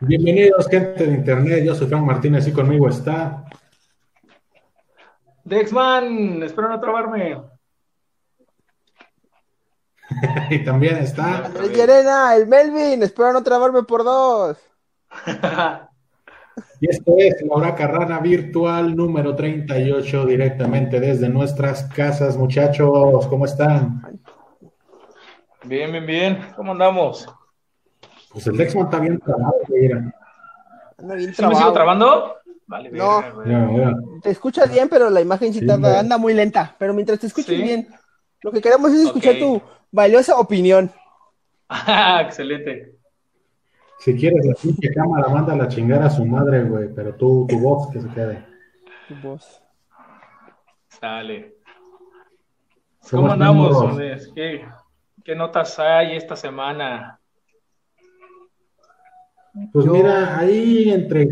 Bienvenidos, gente de internet. Yo soy Frank Martínez y conmigo está. Dexman, espero no trabarme. y también está. Llerena, el Melvin, espero no trabarme por dos. y esto es la Carrana Virtual número 38, directamente desde nuestras casas, muchachos. ¿Cómo están? Bien, bien, bien. ¿Cómo andamos? Pues el Dexman está bien trabado, mira. Anda bien ¿Sí me sigo trabado. trabando? Vale, No. Mira, mira. Te escuchas bien, pero la imagen sí Sí, tarda, anda muy lenta. Pero mientras te escuches Sí. bien, lo que queremos es escuchar tu valiosa opinión. Ah, excelente. Si quieres la pinche cámara, manda a la chingada a su madre, güey. Pero tú, tu voz que se quede. Tu voz. Sale. ¿Cómo ¿Cómo andamos? ¿Qué, ¿Qué notas hay esta semana? Pues Yo- mira, ahí entre.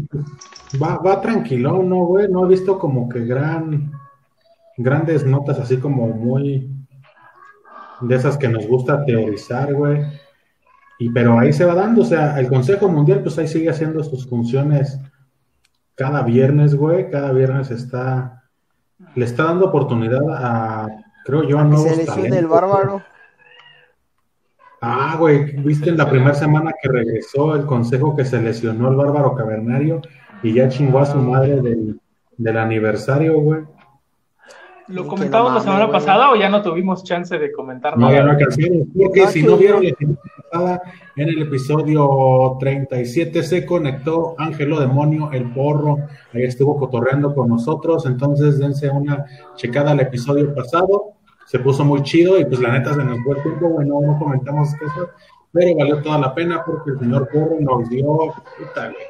Va, va tranquilón, ¿no, güey? No he visto como que gran. Grandes notas así como muy. De esas que nos gusta teorizar, güey. Y pero ahí se va dando, o sea, el Consejo Mundial, pues ahí sigue haciendo sus funciones cada viernes, güey. Cada viernes está. Le está dando oportunidad a. Creo yo, a nuevos se el bárbaro. Ah, güey, viste en la primera semana que regresó el consejo que se lesionó el bárbaro cavernario y ya chingó a su madre del, del aniversario, güey. ¿Lo comentamos no la semana güey. pasada o ya no tuvimos chance de comentar No, nada? ya no. Porque No, si no vieron la semana pasada, en el episodio 37 se conectó Ángelo Demonio, el porro. Ahí estuvo cotorreando con nosotros. Entonces, dense una checada al episodio pasado. Se puso muy chido y pues la neta se nos fue el tiempo, güey, no, comentamos cosas, pero valió toda la pena porque el señor porro nos dio, puta, güey,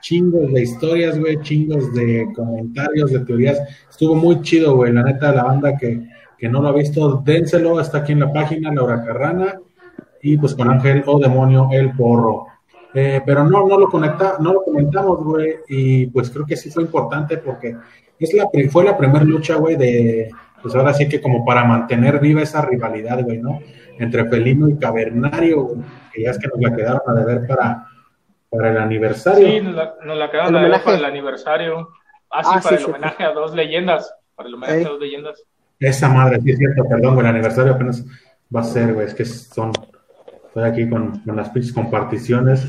chingos de historias, güey, chingos de comentarios, de teorías. Estuvo muy chido, güey, la neta, la banda que, que no lo ha visto, dénselo, está aquí en la página, Laura Carrana, y pues con Ángel o Demonio, el porro. Eh, pero no, no lo conecta, no lo comentamos, güey, y pues creo que sí fue importante porque es la, fue la primera lucha, güey, de, pues ahora sí que como para mantener viva esa rivalidad, güey, ¿no? Entre Felino y Cavernario, güey, que ya es que nos la quedaron a deber para, para el aniversario. Sí, nos la, nos la quedamos El la de homenaje. para el aniversario. Ah, sí, Ah, para sí, el sí. homenaje a dos leyendas. Para el homenaje a dos leyendas. Esa madre, sí es cierto, perdón, güey, el aniversario apenas va a ser, güey, es que son, estoy aquí con, con las pinches comparticiones.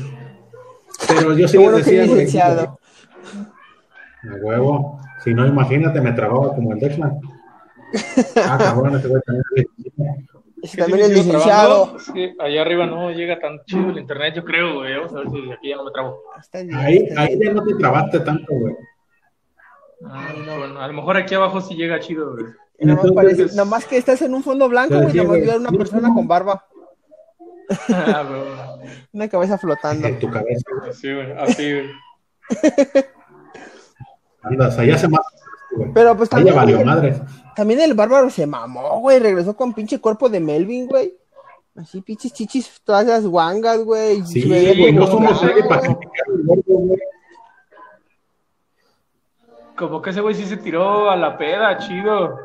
Pero yo sí les que decía, licenciado. a huevo, si no, imagínate, me trababa como el Dexman. Ah, es licenciado. Ese ¿Que sí también sigo licenciado. Es que allá arriba no llega tan chido el internet, yo creo, güey. Vamos a ver si aquí ya no me trabo. Bien, Ahí, ahí ya no te trabaste tanto, güey. Ah, bueno, a lo mejor aquí abajo sí llega chido, güey. Nada más, Entonces, parece- nada más que estás en un fondo blanco, Te güey, nada más güey, ver una no, persona no. con barba, Ah, güey. una cabeza flotando. En tu cabeza, güey. Así, güey. Así, güey. Andas, allá se más, güey. Pero pues Ahí ya también, valió madre. También el bárbaro se mamó, güey, regresó con pinche cuerpo de Melvin, güey. Así pinches chichis, todas las guangas, güey. Sí, güey, no somos nadie para güey. criticar el gordo, güey. Como que ese güey sí se tiró a la peda, chido.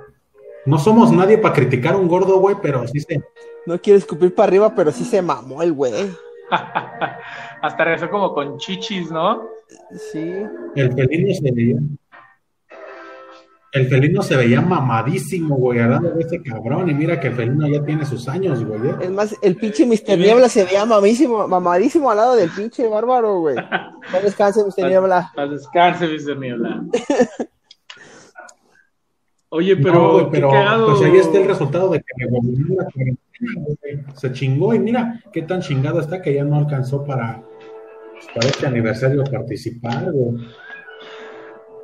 No somos nadie para criticar a un gordo, güey, pero sí se. No quiero escupir para arriba, pero sí se mamó el güey. Hasta regresó como con chichis, ¿no? Sí. El felino se. El felino se veía mamadísimo, güey, al lado de ese cabrón. Y mira que el felino ya tiene sus años, güey. ¿eh? Es más, el pinche Mr. Niebla se veía mamísimo, mamadísimo al lado del pinche bárbaro, güey. No descanse, Mr. Niebla. Paz descanse, Mr. Niebla. Oye, pero, No, güey, qué pero pues ahí está el resultado de que revolucionó la cuarentena. Se chingó y mira qué tan chingado está que ya no alcanzó para, pues, para este aniversario participar, güey.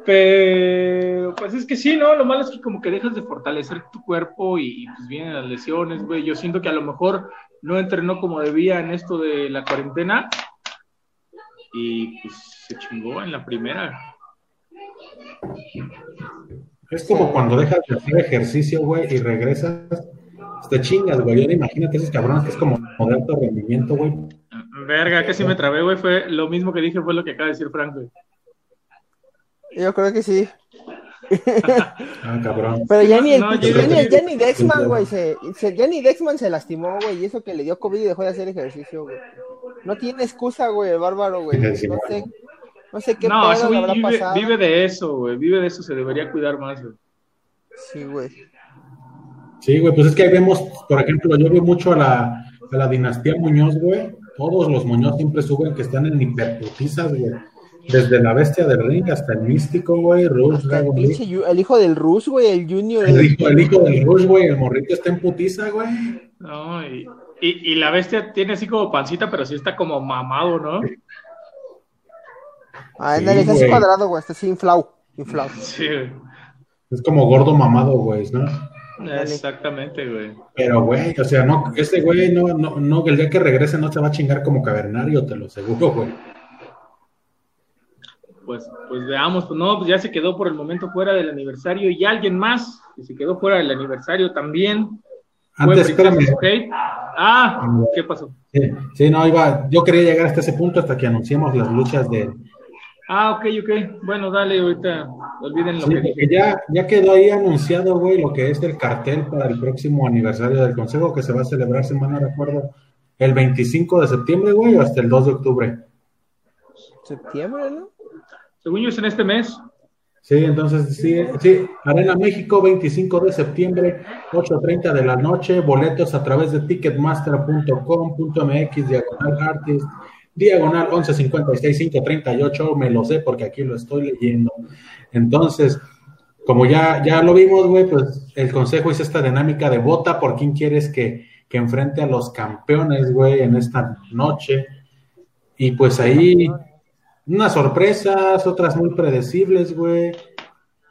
Pero, pues es que sí, ¿no? Lo malo es que como que dejas de fortalecer tu cuerpo y, y, pues vienen las lesiones, güey. Yo siento que a lo mejor no entrenó como debía en esto de la cuarentena y pues se chingó en la primera. Es como cuando dejas de hacer ejercicio, güey, y regresas, te chingas, güey. Ahora imagínate esos cabrones que es como de alto rendimiento, güey. Verga, casi me trabé, güey. Fue lo mismo que dije, fue lo que acaba de decir Frank, güey. Yo creo que sí. Ah, cabrón. Pero ya ni el No, pinche- yo- ya ni, el- ya ni Dexman, güey, se, se- ya ni Dexman se lastimó, güey, y eso que le dio COVID y dejó de hacer ejercicio, güey. No tiene excusa, güey, el bárbaro, güey. No sé, no sé qué No, pedo habrá vive, pasado. vive de eso, güey. Vive de eso, se debería cuidar más, güey. Sí, güey. Sí, güey, pues es que ahí vemos, por ejemplo, yo veo mucho a la, a la dinastía Muñoz, güey. Todos los Muñoz siempre suben que están en hiperputizas, güey. Desde la bestia del ring hasta el místico, güey, Rush, el, Dragon pinche. Yu- el hijo del Rus, güey, el Junior. El hijo, el hijo del Rush, güey, el morrito está en putiza, güey. No, y, y, y la bestia tiene así como pancita, pero sí está como mamado, ¿no? Ah, Sí, ándale, está así cuadrado, güey, está así inflado. Inflado. Sí, güey. Es como gordo mamado, güey, ¿no? Exactamente, güey. Pero, güey, o sea, no, ese güey no, no, no, el día que regrese no se va a chingar como cavernario, te lo aseguro, güey. Pues, pues veamos, pues no, pues ya se quedó por el momento fuera del aniversario y alguien más que se quedó fuera del aniversario también. Antes, espérame. Ah, ¿qué pasó? Sí, sí, no, iba, yo quería llegar hasta ese punto hasta que anunciemos las luchas de... Ah, ok, ok. Bueno, dale, ahorita olviden lo Sí, que dije. porque ya, ya quedó ahí anunciado, güey, lo que es el cartel para el próximo aniversario del Consejo, que se va a celebrar, si mal no recuerdo, el 25 de septiembre, güey, o hasta el 2 de octubre. Septiembre, ¿no? Según yo es en este mes. Sí, entonces, sí, sí, Arena México, 25 de septiembre, 8.30 de la noche, boletos a través de ticketmaster.com.mx, diagonal artist, diagonal 1156-538, me lo sé porque aquí lo estoy leyendo. Entonces, como ya, ya lo vimos, güey, pues el consejo hizo esta dinámica de vota por quién quieres que, que enfrente a los campeones, güey, en esta noche. Y pues ahí, unas sorpresas, otras muy predecibles, güey.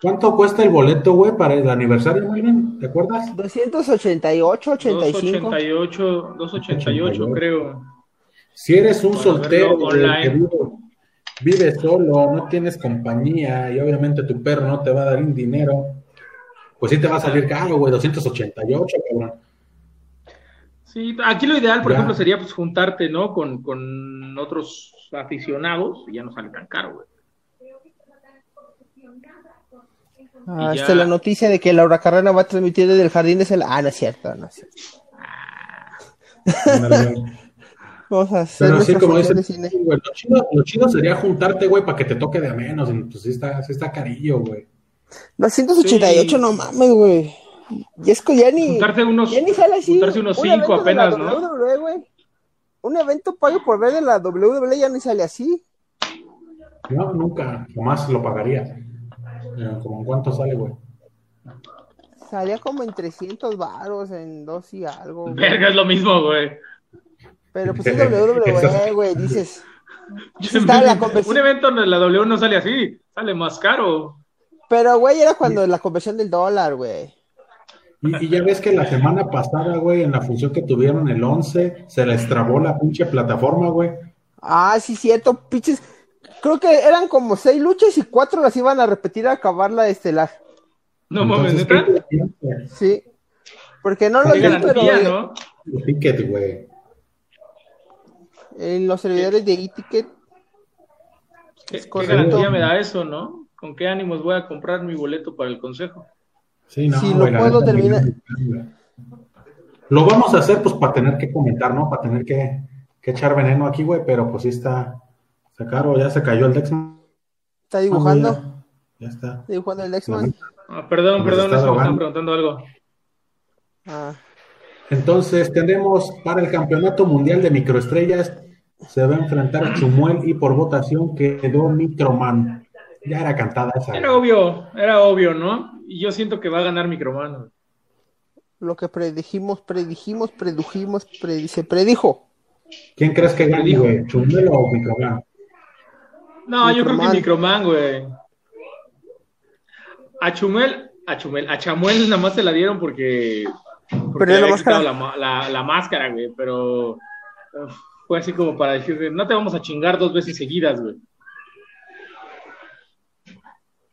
¿Cuánto cuesta el boleto, güey, para el aniversario, Melvin? ¿Te acuerdas? 288, 85. 288, 288 creo. Si eres un soltero online. que vive, vive solo, no tienes compañía y obviamente tu perro no te va a dar un dinero, pues sí te va a salir caro, güey, 288, cabrón. Sí, aquí lo ideal, por Ya. ejemplo, sería pues juntarte, ¿no? Con, con otros aficionados y ya no sale tan caro, güey. Ah, ya- es la noticia de que Laura Carrera va a transmitir desde el jardín de Cel... Ah, no es cierto, no es cierto. Vamos a hacer Pero sí, como dice, cine. güey, lo, chido, lo chido sería juntarte, güey, para que te toque de a menos. Pues sí está, sí está carillo, güey. 288, Sí. no mames, güey. Y es que ya ni, Juntarse unos, ya ni sale así. juntarse unos Un cinco evento de la apenas, ¿no? WWE, güey. Un evento pago por ver de la WWE ya ni sale así. No, nunca, jamás lo pagaría. Eh, ¿Cómo en cuánto sale, güey? Salía como en 300 varos, en dos y algo. güey. Verga, es lo mismo, güey. Pero pues es WWE, güey, dices. La. Un evento de la W no sale así, sale más caro. Pero, güey, era cuando la conversión del dólar, güey. Y, y ya ves que la semana pasada, güey, en la función que tuvieron el 11, se les trabó la pinche plataforma, güey. Ah, sí, cierto, pinches. Creo que eran como seis luchas y cuatro las iban a repetir a acabar la estelar. No mames. Sí. Porque no lo vi, pero garantía, eh, ¿no? El ticket, güey. en los servidores de e-ticket. ¿Qué, garantía me da eso, no? ¿Con qué ánimos voy a comprar mi boleto para el consejo? Sí, no, Si lo puedo terminar-. Lo vamos a hacer, pues, para tener que comentar, ¿no? Para tener que, que echar veneno aquí, güey, pero pues sí está, está caro, ya se cayó el Dexman. Está dibujando. güey, Ya está. Está dibujando el X-Man. Ah, perdón, Pues perdón, me están preguntando algo. Ah, Entonces, tenemos para el Campeonato Mundial de Microestrellas, se va a enfrentar Chumuel y por votación quedó Microman. Ya era cantada esa. Era obvio, era obvio, ¿no? Y yo siento que va a ganar Microman. lo que predijimos, predijimos, predujimos, predi- se predijo. ¿Quién crees que gane, güey? ¿Chumuel o Microman? No, yo creo que Microman. Güey. A Chumel, a Chumel, a Chamuel nada más se la dieron porque, porque Perdió le la había máscara. la, ma- la- la máscara, güey, pero fue así como para decir, no te vamos a chingar dos veces seguidas, güey.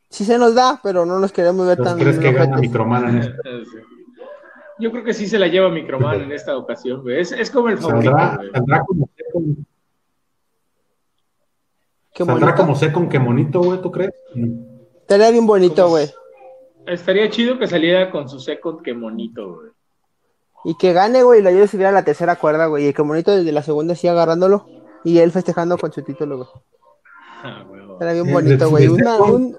Sí se nos da, pero no nos queremos ver Entonces, tan ¿crees que gana. Microman en esto? Yo creo que sí se la lleva Microman en esta ocasión, güey. Es, es como el favorito, ¿Saldrá, güey. saldrá como second, Qué saldrá bonito. como que monito, güey, ¿tú crees? Estaría bien bonito, güey. Estaría chido que saliera con su second, que monito, güey. Y que gane, güey, y lo ayude a subir a la tercera cuerda, güey. Y que bonito desde la segunda así agarrándolo. Y él festejando con su título, güey. Ah, huevo. Era bien bonito, güey. Una, un...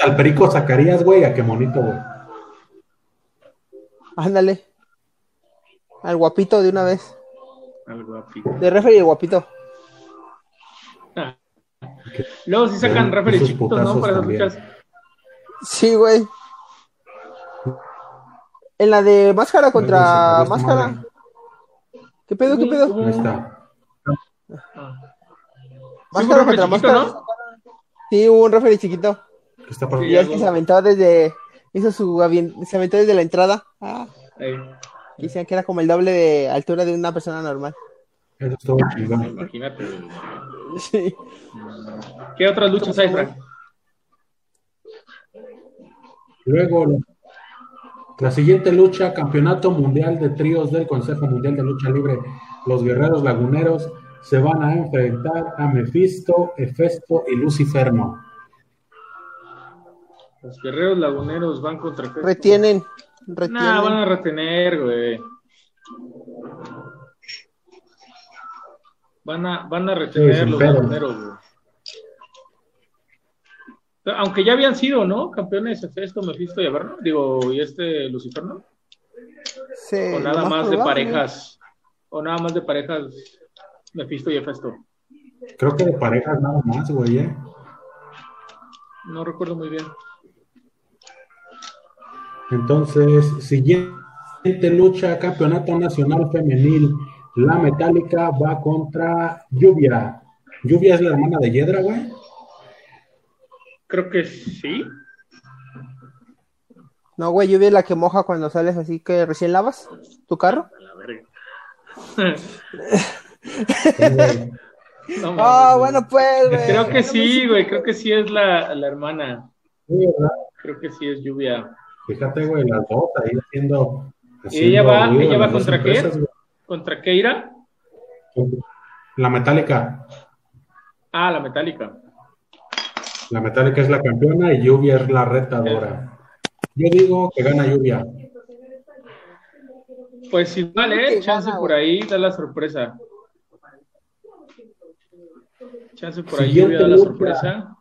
Al Perico Zacarías, güey, a qué bonito, güey. Ándale. Al guapito de una vez. Algo apito. De referee el guapito. Ah. Luego sí sacan Esos referees chiquitos, ¿no? Para esas luchas. Sí, güey. En la de máscara contra máscara. madre. ¿Qué pedo, qué pedo? Ahí está. Ah. Máscara Sí, contra referee máscara. chiquito, Sí, hubo un referee chiquito. ¿Qué está por- Sí, Y es que se aventó desde. Hizo su Se aventó desde la entrada. Ah, decían que era como el doble de altura de una persona normal. Eso estuvo chingón. Imagínate. Sí. ¿Qué otras luchas hay, Frank? Luego, la siguiente lucha, Campeonato Mundial de Tríos del Consejo Mundial de Lucha Libre. Los guerreros laguneros se van a enfrentar a Mephisto, Hefesto y Luciferno. Los guerreros laguneros van contra qué? Retienen. Retienen. Nah, van a retener, güey. Van a, van a retener los pedo. laguneros, güey. Aunque ya habían sido, ¿no? Campeones Hefesto, Mephisto y Averno. Digo, y este Lucifer, ¿no? Sí, O nada más de parejas. O nada más de parejas Mephisto y Hefesto. Creo que de parejas nada más, güey. ¿eh? No recuerdo muy bien. Entonces, siguiente lucha, Campeonato Nacional Femenil. La Metálica va contra Lluvia. Lluvia es la hermana de Yedra, güey. Creo que sí. No, güey, lluvia es la que moja cuando sales así que recién lavas tu carro. A la verga. No, Ah, mames, bueno, pues, güey. Creo que sí, güey. Creo que sí es la, la hermana. Sí, ¿verdad? Creo que sí es Lluvia. Fíjate, güey, las dos ahí haciendo. ¿Y ella va- haciendo ella va contra qué? ¿Contra Keira? güey. La Metálica. Ah, la metálica. La Metálica es la campeona y Lluvia es la retadora. Yo digo que gana Lluvia. Pues igual, ¿eh? Chance gana, por ahí da la sorpresa. Chance por ahí da la lucha. sorpresa.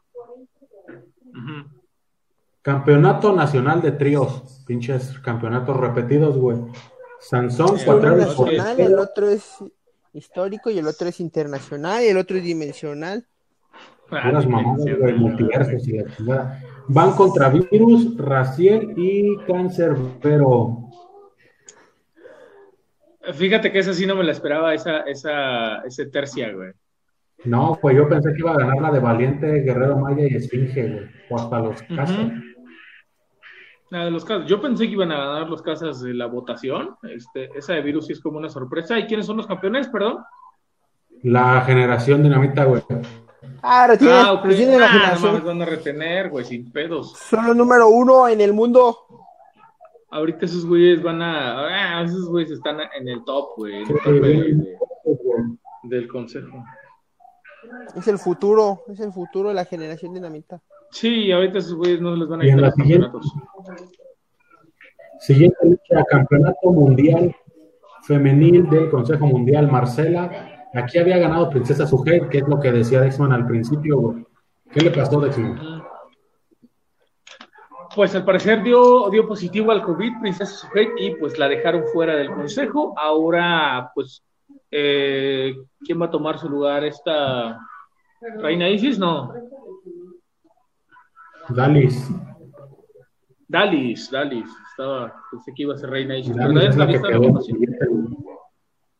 Campeonato Nacional de Tríos. Pinches campeonatos repetidos, güey. Sansón, Sí, nacional, Fortero. el otro es histórico y el otro es internacional y el otro es dimensional. Ah, mamadas, güey, multiversos y la chingada. Van contra Virus, Raciel y Cáncer, pero Fíjate que esa sí no me la esperaba, esa, esa, ese tercia, güey. No, pues yo pensé que iba a ganar la de Valiente, Guerrero Maya y Esfinge, güey. O hasta los casos. Nada de los casos. Yo pensé que iban a ganar los casas de la votación. Este, esa de virus sí es como una sorpresa. ¿Y quiénes son los campeones, perdón? La generación dinamita, güey. Ah, retiene, ah, ok. retiene la Ah, no generación. mames, van a retener, güey, sin pedos. Son los número uno en el mundo. Ahorita esos güeyes van a. Ah, esos güeyes están en el top, güey. En el Sí, top de- güey. de- del consejo. Es el futuro, es el futuro de la generación dinamita. Sí, ahorita esos güeyes no les van a Y en quitar la los siguiente- campeonatos. Siguiente lucha, Campeonato Mundial Femenil del Consejo Mundial, Marcela. Aquí había ganado Princesa Sujei, que es lo que decía Dexman al principio, güey. ¿Qué le pasó, Dexman? Pues al parecer dio, dio positivo al COVID, Princesa Sujei, y pues la dejaron fuera del consejo. Ahora, pues, eh, ¿quién va a tomar su lugar? ¿Esta Reina Isis? No, Dalis. Dalis, Dalis. Estaba, pensé que iba a ser Reina Isis. pero Dalis es la que quedó.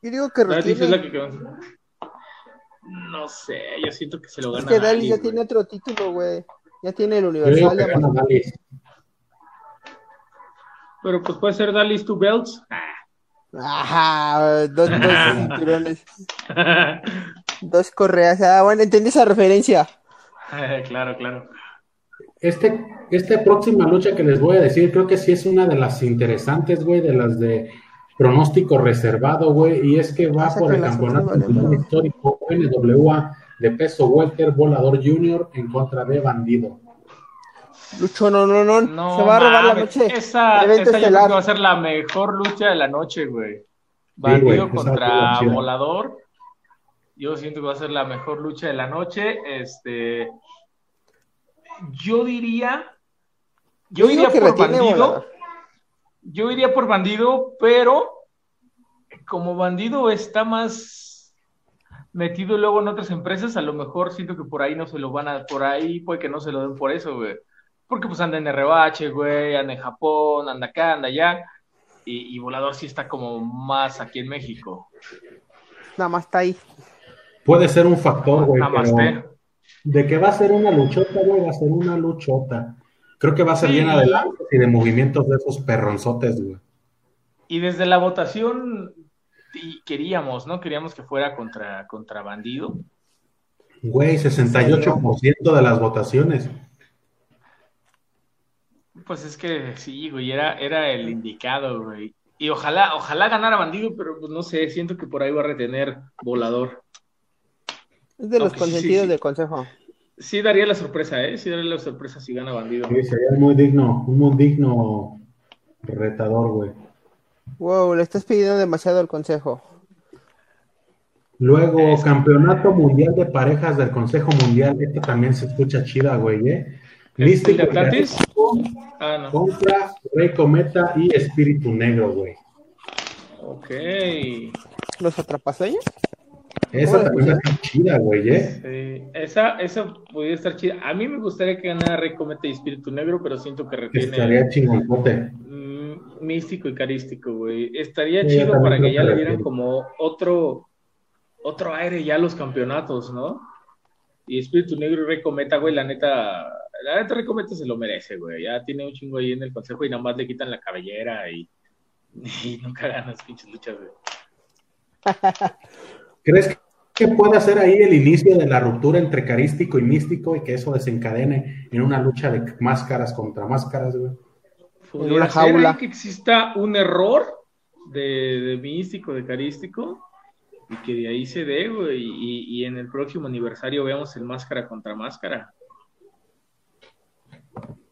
Yo digo que Dalis retiene. es la que quedó. No sé, yo siento que se lo Es gana. que Dalis Dalis, ya tiene otro título, güey. Ya tiene el Yo digo universal. que ya gana más- Dalis. Pero pues puede ser Dalis Two Belts. Ajá, dos, dos cinturones, dos correas. Ah, bueno, entendí esa referencia. claro, claro. Este, esta próxima lucha que les voy a decir, creo que sí es una de las interesantes, güey, de las de pronóstico reservado, güey, y es que va por el campeonato vale, histórico NWA de peso welter, volador junior en contra de bandido. Lucho, no, no, no. No, Se va a robar la noche. Esa, esa yo creo que va a ser la mejor lucha de la noche, güey. Bandido contra. Volador. Yo siento que va a ser la mejor lucha de la noche. Este, yo diría, yo, iría que por retiene bandido. Volador. Yo iría por bandido, pero como bandido está más metido luego en otras empresas, a lo mejor siento que por ahí no se lo van a, por ahí puede que no se lo den por eso, güey. Porque pues anda en RBH, güey, anda en Japón, anda acá, anda allá. Y, y Volador sí está como más aquí en México. Nada más está ahí. Puede ser un factor, güey, Namaste. pero de que va a ser una luchota, güey, va a ser una luchota. Creo que va a ser Sí. llena de lanzas y de movimientos de esos perronzotes, güey. Y desde la votación y queríamos, ¿no? Queríamos que fuera contra, contra Bandido. Güey, 68% de las votaciones. Pues es que sí, güey, era, era el indicado, güey. Y ojalá, ojalá ganara Bandido, pero pues no sé, siento que por ahí va a retener Volador. Es de los Aunque consentidos sí, sí. del consejo. Sí daría la sorpresa, ¿eh? Sí daría la sorpresa si gana Bandido. Sí, sería muy digno, un muy digno retador, güey. Wow, le estás pidiendo demasiado al consejo. Luego, Es- Campeonato Mundial de Parejas del Consejo Mundial. Esta también se escucha chida, güey, ¿eh? ¿El Místico de Atlantis? Carístico Ah, no. contra Rey Cometa y Espíritu Negro, güey. Ok. ¿Los atrapasueños? Esa ¿Cómo la también está chida, güey, ¿eh? Sí, esa, esa podría estar chida. A mí me gustaría que ganara Rey Cometa y Espíritu Negro, pero siento que retiene Estaría chingonzote. mm, místico y carístico, güey. Estaría Sí, chido para que ya que le dieran como otro, otro aire ya a los campeonatos, ¿no? Y Espíritu Negro y Rey Cometa, güey, la neta, la neta Cometa se lo merece, güey. Ya tiene un chingo ahí en el consejo y nada más le quitan la cabellera y, y nunca ganan las pinches luchas, güey. ¿Crees que puede ser ahí el inicio de la ruptura entre carístico y místico y que eso desencadene en una lucha de máscaras contra máscaras, güey? Una jaula. que exista un error de, de místico, de carístico, y que de ahí se dé, güey, y, y en el próximo aniversario veamos el máscara contra máscara.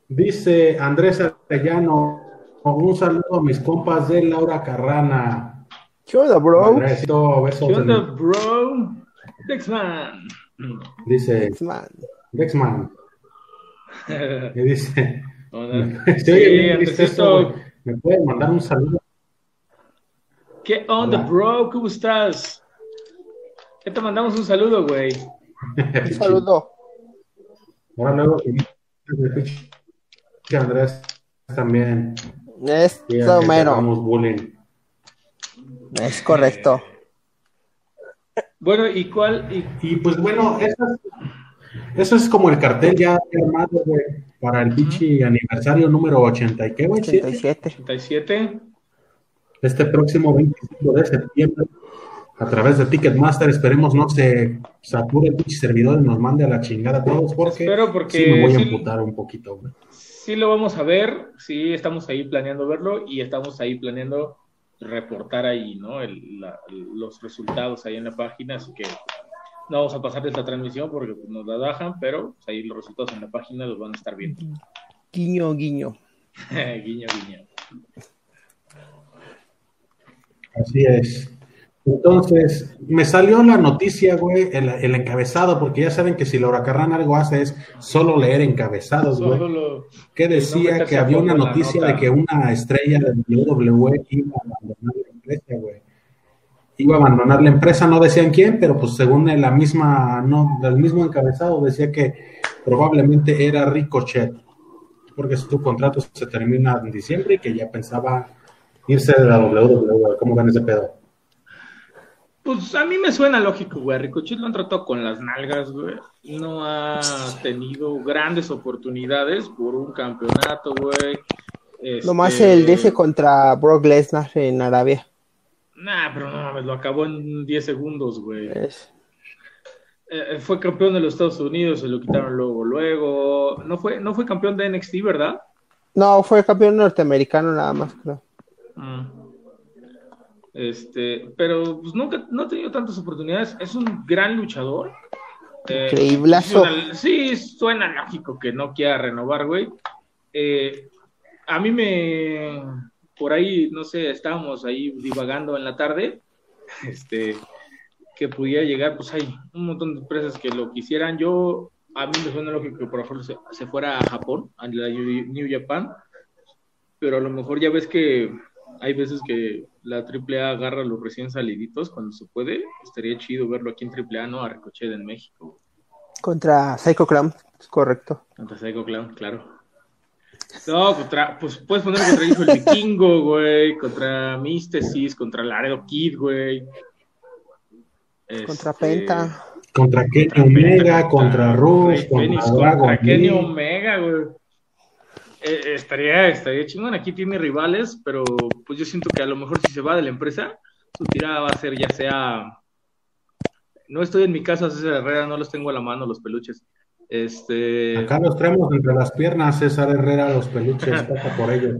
Dice Andrés Arellano, un saludo a mis compas de Laura Carrana. ¿Qué onda, bro? Andresito, besos. ¿Qué onda, en- bro? Dexman. Dice Man. Dexman. Y dice, Hola. Sí, eso. ¿Me pueden mandar un saludo? ¿Qué onda, Hola. bro? ¿Cómo estás? ¿Qué te mandamos un saludo, güey? Un saludo. Ahora luego, que Andrés también. Es hagamos bullying. Es correcto. Bueno, ¿y cuál? Y, Y pues bueno, eso es, eso es como el cartel ya armado para el pinche aniversario número 80. ¿Y qué, güey? ¿Siete? 87. 87? Este próximo 25 de septiembre, a través de Ticketmaster, esperemos no se sature el servidor y nos mande a la chingada a todos, porque, Espero porque sí me voy a sí- emputar un poquito, güey. Sí lo vamos a ver, sí estamos ahí planeando verlo y estamos ahí planeando reportar ahí, ¿no? El- la- los resultados ahí en la página, así que no vamos a pasar de esta transmisión porque pues, nos la bajan, pero pues, ahí los resultados en la página los van a estar viendo. Guiño, guiño. guiño, guiño. Así es. Entonces, me salió la noticia, güey, el, el encabezado, porque ya saben que si Laura Carrán algo hace es solo leer encabezados, güey. Que decía que había una noticia de que una estrella de WWE iba a abandonar la empresa, güey. Iba a abandonar la empresa, no decían quién, pero pues según la misma, no, el mismo encabezado decía que probablemente era Ricochet, porque su contrato se termina en diciembre y que ya pensaba irse de la WWE. ¿Cómo ven ese pedo? Pues a mí me suena lógico, güey. Ricochet lo han tratado con las nalgas, güey. No ha tenido grandes oportunidades por un campeonato, güey. Nomás Este, el DC contra Brock Lesnar en Arabia. Nah, pero no mames, lo acabó en 10 segundos, güey. Es- Eh, fue campeón de los Estados Unidos, se lo quitaron luego, luego. No fue, no fue campeón de NXT, ¿verdad? No, fue campeón norteamericano nada más, creo. Mm. Este, pero pues nunca, no ha tenido tantas oportunidades. Es un gran luchador, Eh, suena- sí, suena lógico que no quiera renovar, güey. Eh, a mí me, por ahí, no sé, estábamos ahí divagando en la tarde, este, que pudiera llegar, pues hay un montón de empresas que lo quisieran. Yo, a mí me suena lógico que por ejemplo se, se fuera a Japón, a la New Japan, pero a lo mejor ya ves que hay veces que la AAA agarra a los recién saliditos cuando se puede. Estaría chido verlo aquí en AAA, ¿no? A Ricochet en México. Contra Psycho Clown, es correcto. Contra Psycho Clown, claro. No, contra, pues puedes poner contra Hijo el Vikingo, güey, contra Místesis, contra Laredo Kid, güey. Contra Este, Penta. Contra Kenny contra Omega, Penta, contra Rush, contra Dragon contra Kenny. Omega, güey. Eh, eh, estaría, estaría chingón. Aquí tiene rivales, pero pues yo siento que a lo mejor si se va de la empresa, su tirada va a ser ya sea. No estoy en mi casa, César Herrera, no los tengo a la mano, los peluches. Este. Acá los traemos entre las piernas, César Herrera, los peluches, pasa por ellos.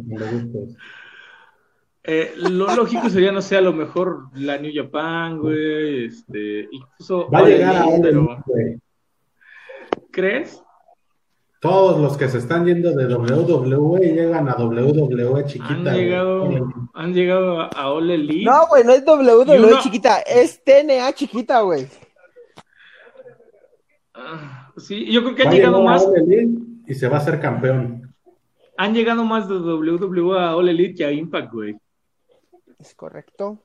Eh, lo lógico sería, no sé, a lo mejor la New Japan, güey, este, incluso Va a llegar a pero. ¿crees? Todos los que se están yendo de WWE llegan a WWE Han chiquita. llegado, güey. han llegado a, All Elite. No, güey, no es WWE uno- chiquita, es TNA chiquita, güey. Ah, sí, yo creo que han llegado a más, y se va a hacer campeón. han llegado más de WWE a All Elite que a Impact, güey. Es correcto.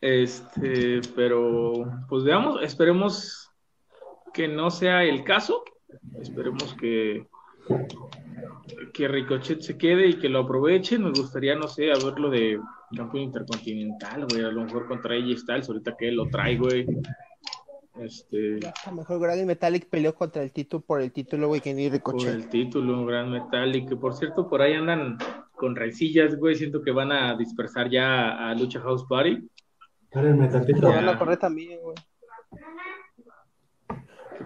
Este, pero pues veamos, esperemos que no sea el caso. Esperemos que, que Ricochet se quede y que lo aproveche. Nos gustaría, no sé, a verlo de campeón intercontinental, güey. A lo mejor contra AJ Styles, ahorita que él lo trae, güey. Este, A lo mejor Dragon Metallic peleó contra el título por el título, güey, que ni por Ricochet. el título, Gran Metal. Y que por cierto, por ahí andan con rencillas, güey. Siento que van a dispersar ya a Lucha House Party. Tantito. Lo Ya. también, güey.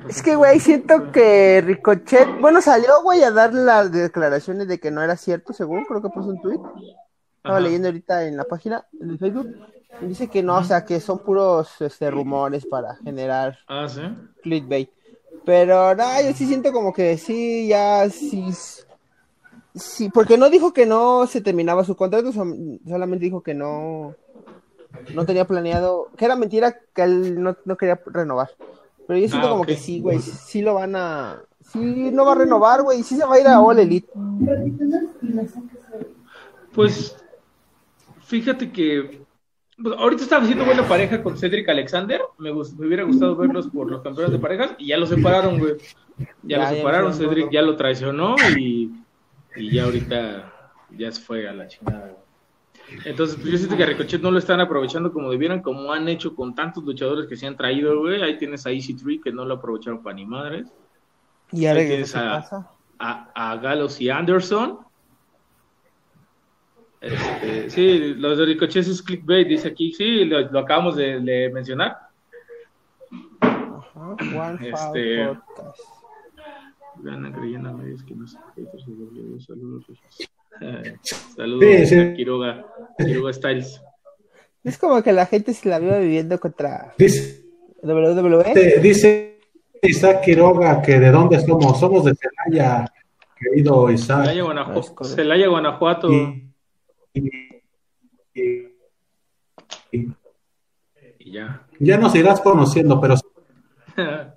Es que, güey, siento que Ricochet, bueno, salió, güey, a dar las declaraciones de que no era cierto, según, creo que puso un tweet. Estaba Ajá. leyendo ahorita en la página de Facebook. Dice que no, o sea, que son puros este, rumores para generar Ah, sí. clickbait. Pero no, yo sí siento como que sí, ya sí. Sí, porque no dijo que no se terminaba su contrato, solamente dijo que no no tenía planeado, que era mentira que él no, no quería renovar. Pero yo siento Ah, como que sí, güey, sí lo van a sí no va a renovar, güey, sí se va a ir a All Elite. Pues fíjate que pues, ahorita estaba haciendo buena pareja con Cedric Alexander. Me, gus- me hubiera gustado verlos por los campeones de parejas y ya lo separaron, güey. Ya, Ya, lo separaron. Cedric ya lo traicionó y, y ya ahorita ya se fue a la chingada. güey. Entonces, pues, yo siento que a Ricochet no lo están aprovechando como debieran, como han hecho con tantos luchadores que se han traído, güey. Ahí tienes a EC3 que no lo aprovecharon para ni madres. Y ya Ahí a tienes su casa. a, a Gallows y Anderson. Este, sí, los de Ricochet es clickbait, dice aquí, sí, lo, lo acabamos de, de mencionar. Ajá, One Este- Podcast. Gana creyendo a medios que no se saludos. Saludos Sí, Quiroga, Quiroga Styles. Es como que la gente se la viva viviendo contra Dice, WWE. dice Isaac Quiroga que de dónde somos. Somos de Celaya, querido Isaac. Celaya, Guanajuato. Celaya, Guanajuato. Y- y- y- y- Y ya. ya nos irás conociendo, pero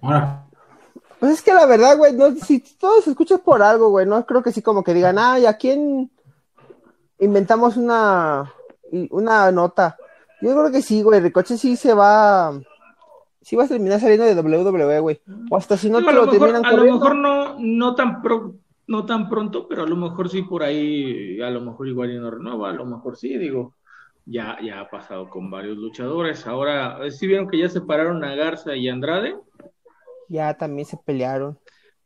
ahora Pues es que la verdad, güey, no, si todo se escucha por algo, güey, no creo que sí como que digan, ay, ¿a quién inventamos una, una nota? Yo creo que sí, güey, Ricochet sí se va, sí va a terminar saliendo de WWE, güey. O hasta si no No, te lo lo mejor, terminan a lo mejor no, no tan pro- no tan pronto, pero a lo mejor sí por ahí, a lo mejor igual y no renueva, a lo mejor sí, digo, ya, ya ha pasado con varios luchadores. Ahora, eh, sí vieron que ya separaron a Garza y Andrade, Ya también se pelearon.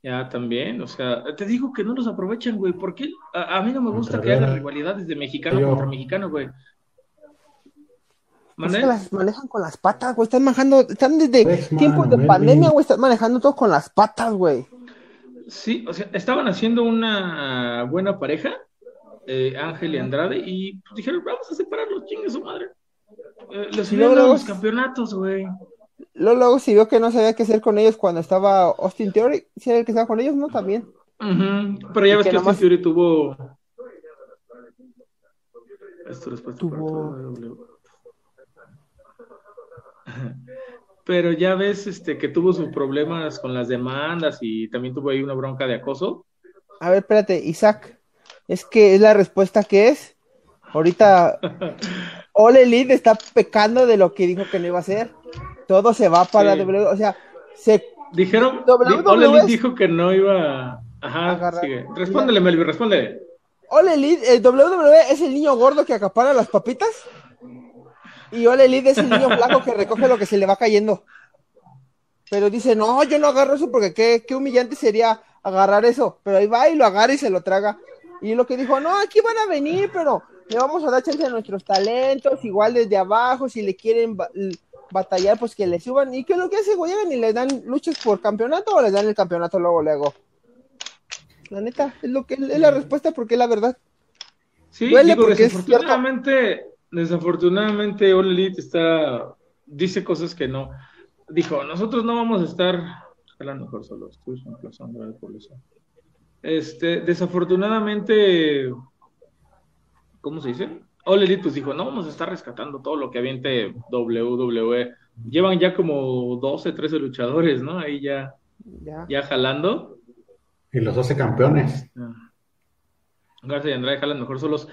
ya también, o sea, te digo que no los aprovechan, güey, porque a, a mí no me gusta Contra que hagan rivalidades de mexicano Yo. contra mexicano, güey. Es las manejan con las patas, güey, están manejando, están desde Pues, tiempos de pandemia, güey, están manejando todo con las patas, güey. Sí, o sea, estaban haciendo una buena pareja, eh, Ángel y Andrade, y pues, dijeron, vamos a separarlos, chingue su madre. Eh, luego- dado los campeonatos, güey. Luego, luego se vio que no sabía qué hacer con ellos cuando estaba Austin Theory. Si era el que estaba con ellos, ¿no? También. Pero ya Y ves que nomás- Austin Theory tuvo. Esto Tuvo- Pero ya ves este, que tuvo sus problemas con las demandas y también tuvo ahí una bronca de acoso. A ver, espérate, Isaac. Es que es la respuesta que es. Ahorita All Elite está pecando de lo que dijo que no iba a hacer. Todo se va para Sí. W. O sea, se Dijeron, WWE All Elite es- dijo que no iba. Ajá, Agarrar. sigue. Respóndele, Melvin, respóndele. All Elite, el WWE es el niño gordo que acapara las papitas. Y All Elite es el niño flaco que recoge lo que se le va cayendo. Pero dice, no, yo no agarro eso porque qué, qué humillante sería agarrar eso. Pero ahí va y lo agarra y se lo traga. Y lo que dijo, no, aquí van a venir, pero le vamos a dar chance a nuestros talentos, igual desde abajo, si le quieren batallar, pues que le suban. ¿Y qué es lo que hace, güey? Llegan y le dan luchas por campeonato o les dan el campeonato luego, luego. La neta, es lo que es la respuesta porque es la verdad. Sí, Duele digo, porque es desafortunadamente, desafortunadamente All Elite está, dice cosas que no. Dijo, nosotros no vamos a estar, ojalá mejor solo, estoy emplazando a la población. Este, desafortunadamente, ¿cómo se dice? All Elite pues dijo, no vamos a estar rescatando todo lo que aviente WWE. Llevan ya como 12, 13 luchadores, ¿no? Ahí ya, Ya. ya jalando. Y los 12 campeones. Garza y Andrade jalan mejor solos.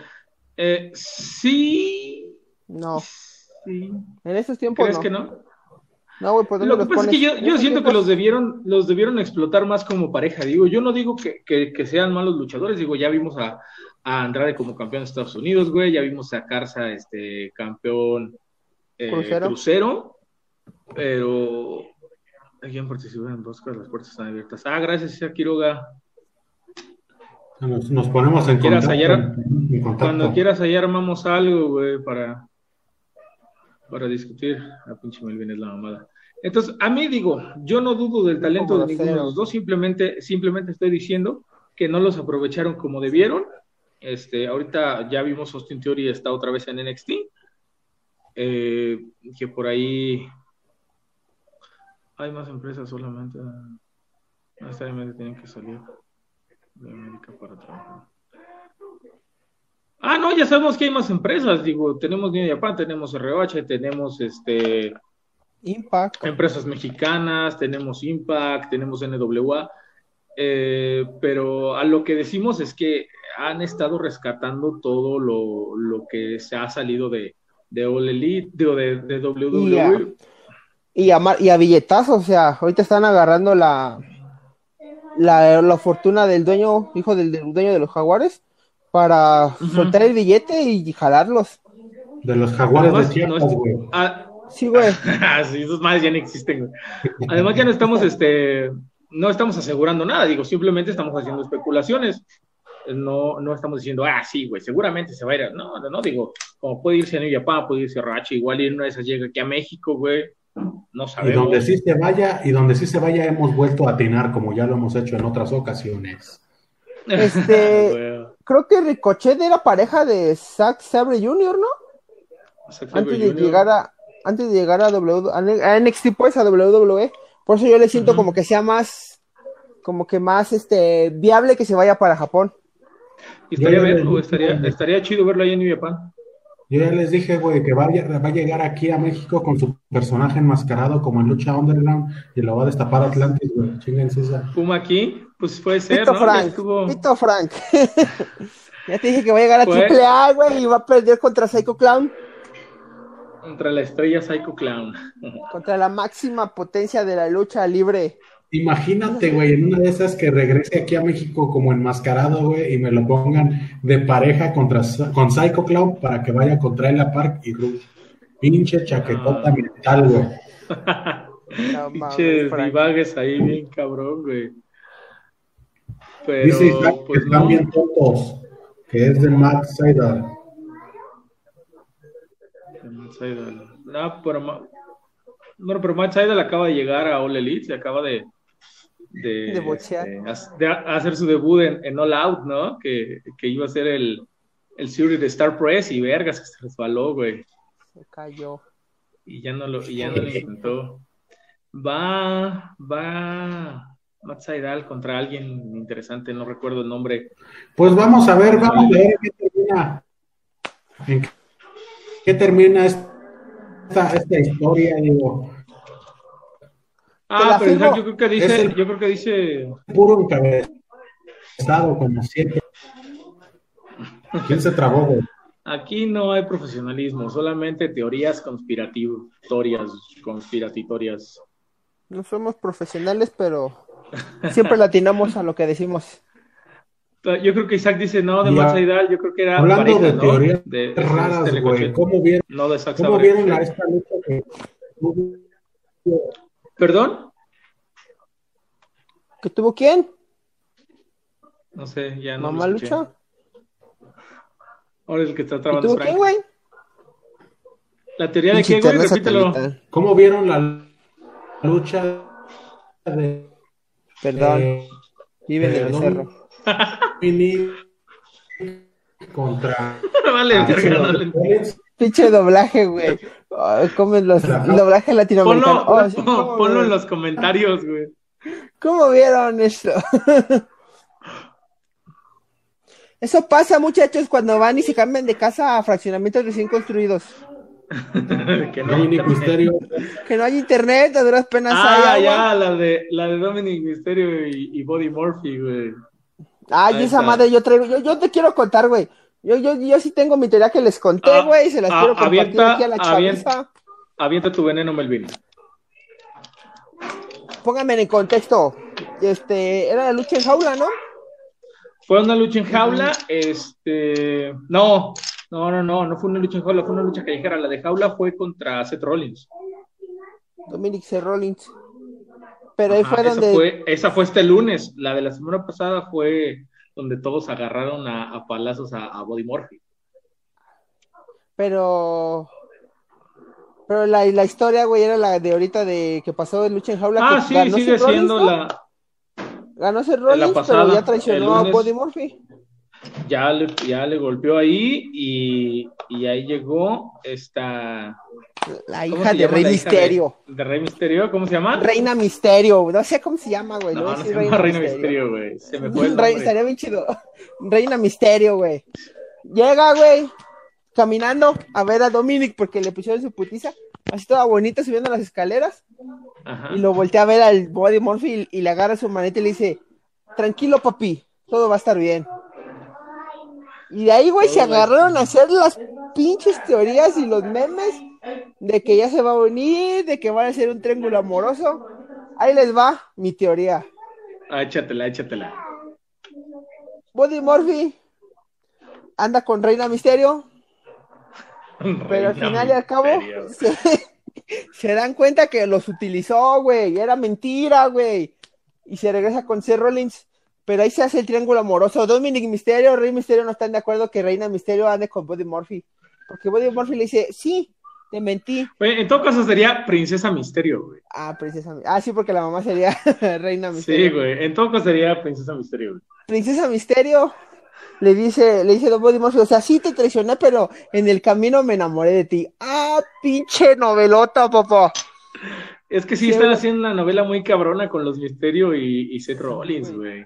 Eh, sí, No, sí. en estos tiempos ¿Crees no. que no? No, güey, ¿por dónde Lo que pasa es que yo, siento que los debieron, los debieron explotar más como pareja. Digo, yo no digo que, que- que sean malos luchadores. Digo, ya vimos a, a Andrade como campeón de Estados Unidos, güey. Ya vimos a Garza, este, campeón eh, Crucero. crucero. Pero alguien participa en Bosca, las puertas están abiertas. Ah, gracias, Isaac Quiroga. Nos, nos ponemos en Quieras contacto. hallar- en contacto. Cuando quieras ahí armamos algo, güey, para, para discutir. A pinche Melvin es la mamada. Entonces, a mí digo, yo no dudo del talento de ninguno de los dos, simplemente, simplemente estoy diciendo que no los aprovecharon como debieron. Este, ahorita ya vimos Austin Theory está otra vez en NXT. eh, que por ahí hay más empresas solamente. Necesariamente tienen que salir de América para trabajar. Ah, no, ya sabemos que hay más empresas, digo, tenemos New Japan, tenemos ROH, tenemos este Impact. empresas mexicanas, tenemos Impact, tenemos NWA, eh, pero a lo que decimos es que han estado rescatando todo lo, lo que se ha salido de, de All Elite, digo, de, de WWE. Y a, mar- y a billetazos, o sea, ahorita están agarrando la, la, la fortuna del dueño, hijo del, del dueño de los jaguares, para soltar el billete y jalarlos. De los jaguares Además, de Chiapas, no es- güey. Ah, Sí, güey. sí, esos madres ya no existen, güey. Además, ya no estamos, este, no estamos asegurando nada, digo, simplemente estamos haciendo especulaciones. No, no estamos diciendo, ah, sí, güey, seguramente se va a ir. a-". No, no, no, digo, como puede irse a New Japan, puede irse a Racha, igual y en una de esas llega aquí a México, güey. No Y sabemos. donde sí se vaya, y donde sí se vaya, hemos vuelto a atinar, como ya lo hemos hecho en otras ocasiones. Este- Güey, Creo que Ricochet era pareja de Zack Sabre Jr., ¿no? Zack Sabre Antes de Jr. llegar a, antes de llegar a, w, a NXT, pues, a WWE. Por eso yo le siento como que sea más, como que más, este, viable que se vaya para Japón. Y estaría dije, estaría, estaría chido verlo ahí en New Japan. Yo ya les dije, güey, que va a, va a llegar aquí a México con su personaje enmascarado como en Lucha Underground y lo va a destapar Atlantis, güey. Chinguense esa. Puma aquí, pues puede ser, Pito ¿no? Frank, estuvo- Pito Frank. ya te dije que va a llegar a Pues- Triple A, güey, y va a perder contra Psycho Clown, contra la estrella Psycho Clown. contra la máxima potencia de la lucha libre. Imagínate, güey, en una de esas que regrese aquí a México como enmascarado, güey, y me lo pongan de pareja contra, con Psycho Clown para que vaya contra Ella Park y Rush. Pinche chaquetota Ah. mental, güey. No Pinches divagues ahí bien cabrón, güey. Pero, Dice Isaac que pues están no. bien tontos, que es de Matt Seidel. Matt Seidel. No, pero, Ma- bueno, pero Matt Seidel acaba de llegar a All Elite, se acaba de de, De de hacer su debut en, en All Out, ¿no? Que, que iba a ser el, el series de Star Press y vergas que se resbaló, güey. Se cayó. Y ya no lo, y ya no lo intentó. va, va Matt Seidel contra alguien interesante, no recuerdo el nombre. Pues vamos a ver, vamos a ver qué termina. ¿En qué, qué termina esta, esta historia? Digo, Ah, pero. Isaac, yo creo que dice, el- yo creo que dice, puro encabezado, como siempre. ¿Quién se trabó, güey? aquí no hay profesionalismo, solamente teorías conspiratorias, conspiratorias. No somos profesionales, pero siempre latinamos a lo que decimos. Yo creo que Isaac dice, no, de a- Seidel, yo creo que era Hablando de ¿no? teorías De- de raras, güey. ¿Cómo vieron, No de cómo Sabre. vieron la, esta lucha que ¿Perdón? ¿Que tuvo quién? No sé, ya no ¿Mamá. Lucha? Ahora el que está ¿Que trabajando tuvo es quién, güey? ¿La teoría de qué, güey? Repítelo. satelital. ¿Cómo vieron la lucha de Perdón, eh, vive en el. Dominic contra vale, Ah? Pinche doblaje, güey. Ay, ¿Cómo es los Ajá. el doblaje latinoamericano? Ponlo, Oh, sí, pon- ¿cómo, ponlo en los comentarios, güey. ¿Cómo vieron esto? Eso pasa, muchachos, cuando van y se cambian de casa a fraccionamientos recién construidos. que no Dominic internet. Misterio Que no hay internet, a duras penas Ah, hay agua. ya, la de, la de Dominic Mysterio y, y Body Murphy, güey. Ay, Ahí esa está. madre yo traigo, yo, yo te quiero contar, güey. Yo, yo, yo sí tengo mi teoría que les conté, Ah, güey, se las ah, quiero compartir avienta- aquí a la avienta. chaviza. Avienta tu veneno, Melvin. Pónganme en contexto. Este, era la lucha en jaula, ¿no? Fue una lucha en jaula, este... No, no, no, no, no fue una lucha en jaula, fue una lucha callejera. La de jaula fue contra Seth Rollins. Dominic C. Rollins. Pero ahí Ajá, fue esa, donde. fue, esa fue este lunes. La de la semana pasada fue donde todos agarraron a, a palazos a, a Body Murphy. Pero. Pero la, la historia, güey, era la de ahorita de que pasó de lucha en jaula. Ah, que sí, ganó sigue siendo Rollins, ¿no? la... Ganó Seth Rollins, pasada, pero ya traicionó a. Body Murphy. ya le, ya le golpeó ahí y, y ahí llegó esta... La ¿cómo hija de Rey Misterio. De, de Rey Misterio, ¿cómo se llama? Reina Misterio. No sé cómo se llama, güey. no, a no se decir llama Reina Misterio, güey. Se me fue el Rey- estaría bien chido. Reina Misterio, güey. Llega, güey, caminando a ver a Dominic porque le pusieron su putiza. Así toda bonita subiendo las escaleras. Ajá. Y lo voltea a ver al Body Murphy y, y le agarra su maneta y le dice: Tranquilo, papi, todo va a estar bien. Y de ahí, güey, se agarraron a hacer las pinches teorías y los memes de que ya se va a unir, de que van a hacer un triángulo amoroso. Ahí les va mi teoría. Ah, échatela, échatela. Body Murphy anda con Reina Misterio, pero al final y al cabo se, se dan cuenta que los utilizó, güey, era mentira, güey. Y se regresa con Seth Rollins, pero ahí se hace el triángulo amoroso. Dominic Misterio, Rey Misterio no están de acuerdo que Reina Misterio ande con Body Murphy, porque Body Murphy le dice, sí, te mentí. En todo caso sería Princesa Misterio, güey. Ah, princesa, ah, sí, porque la mamá sería Reina Sí, Misterio. güey. En todo caso sería Princesa Misterio, güey. Princesa Misterio le dice, le dice Don Body Murphy, o sea, sí te traicioné, pero en el camino me enamoré de ti. Ah, pinche novelota, papá. Es que sí, Sí, están güey. haciendo una novela muy cabrona con los Misterio y, y Seth Rollins, güey.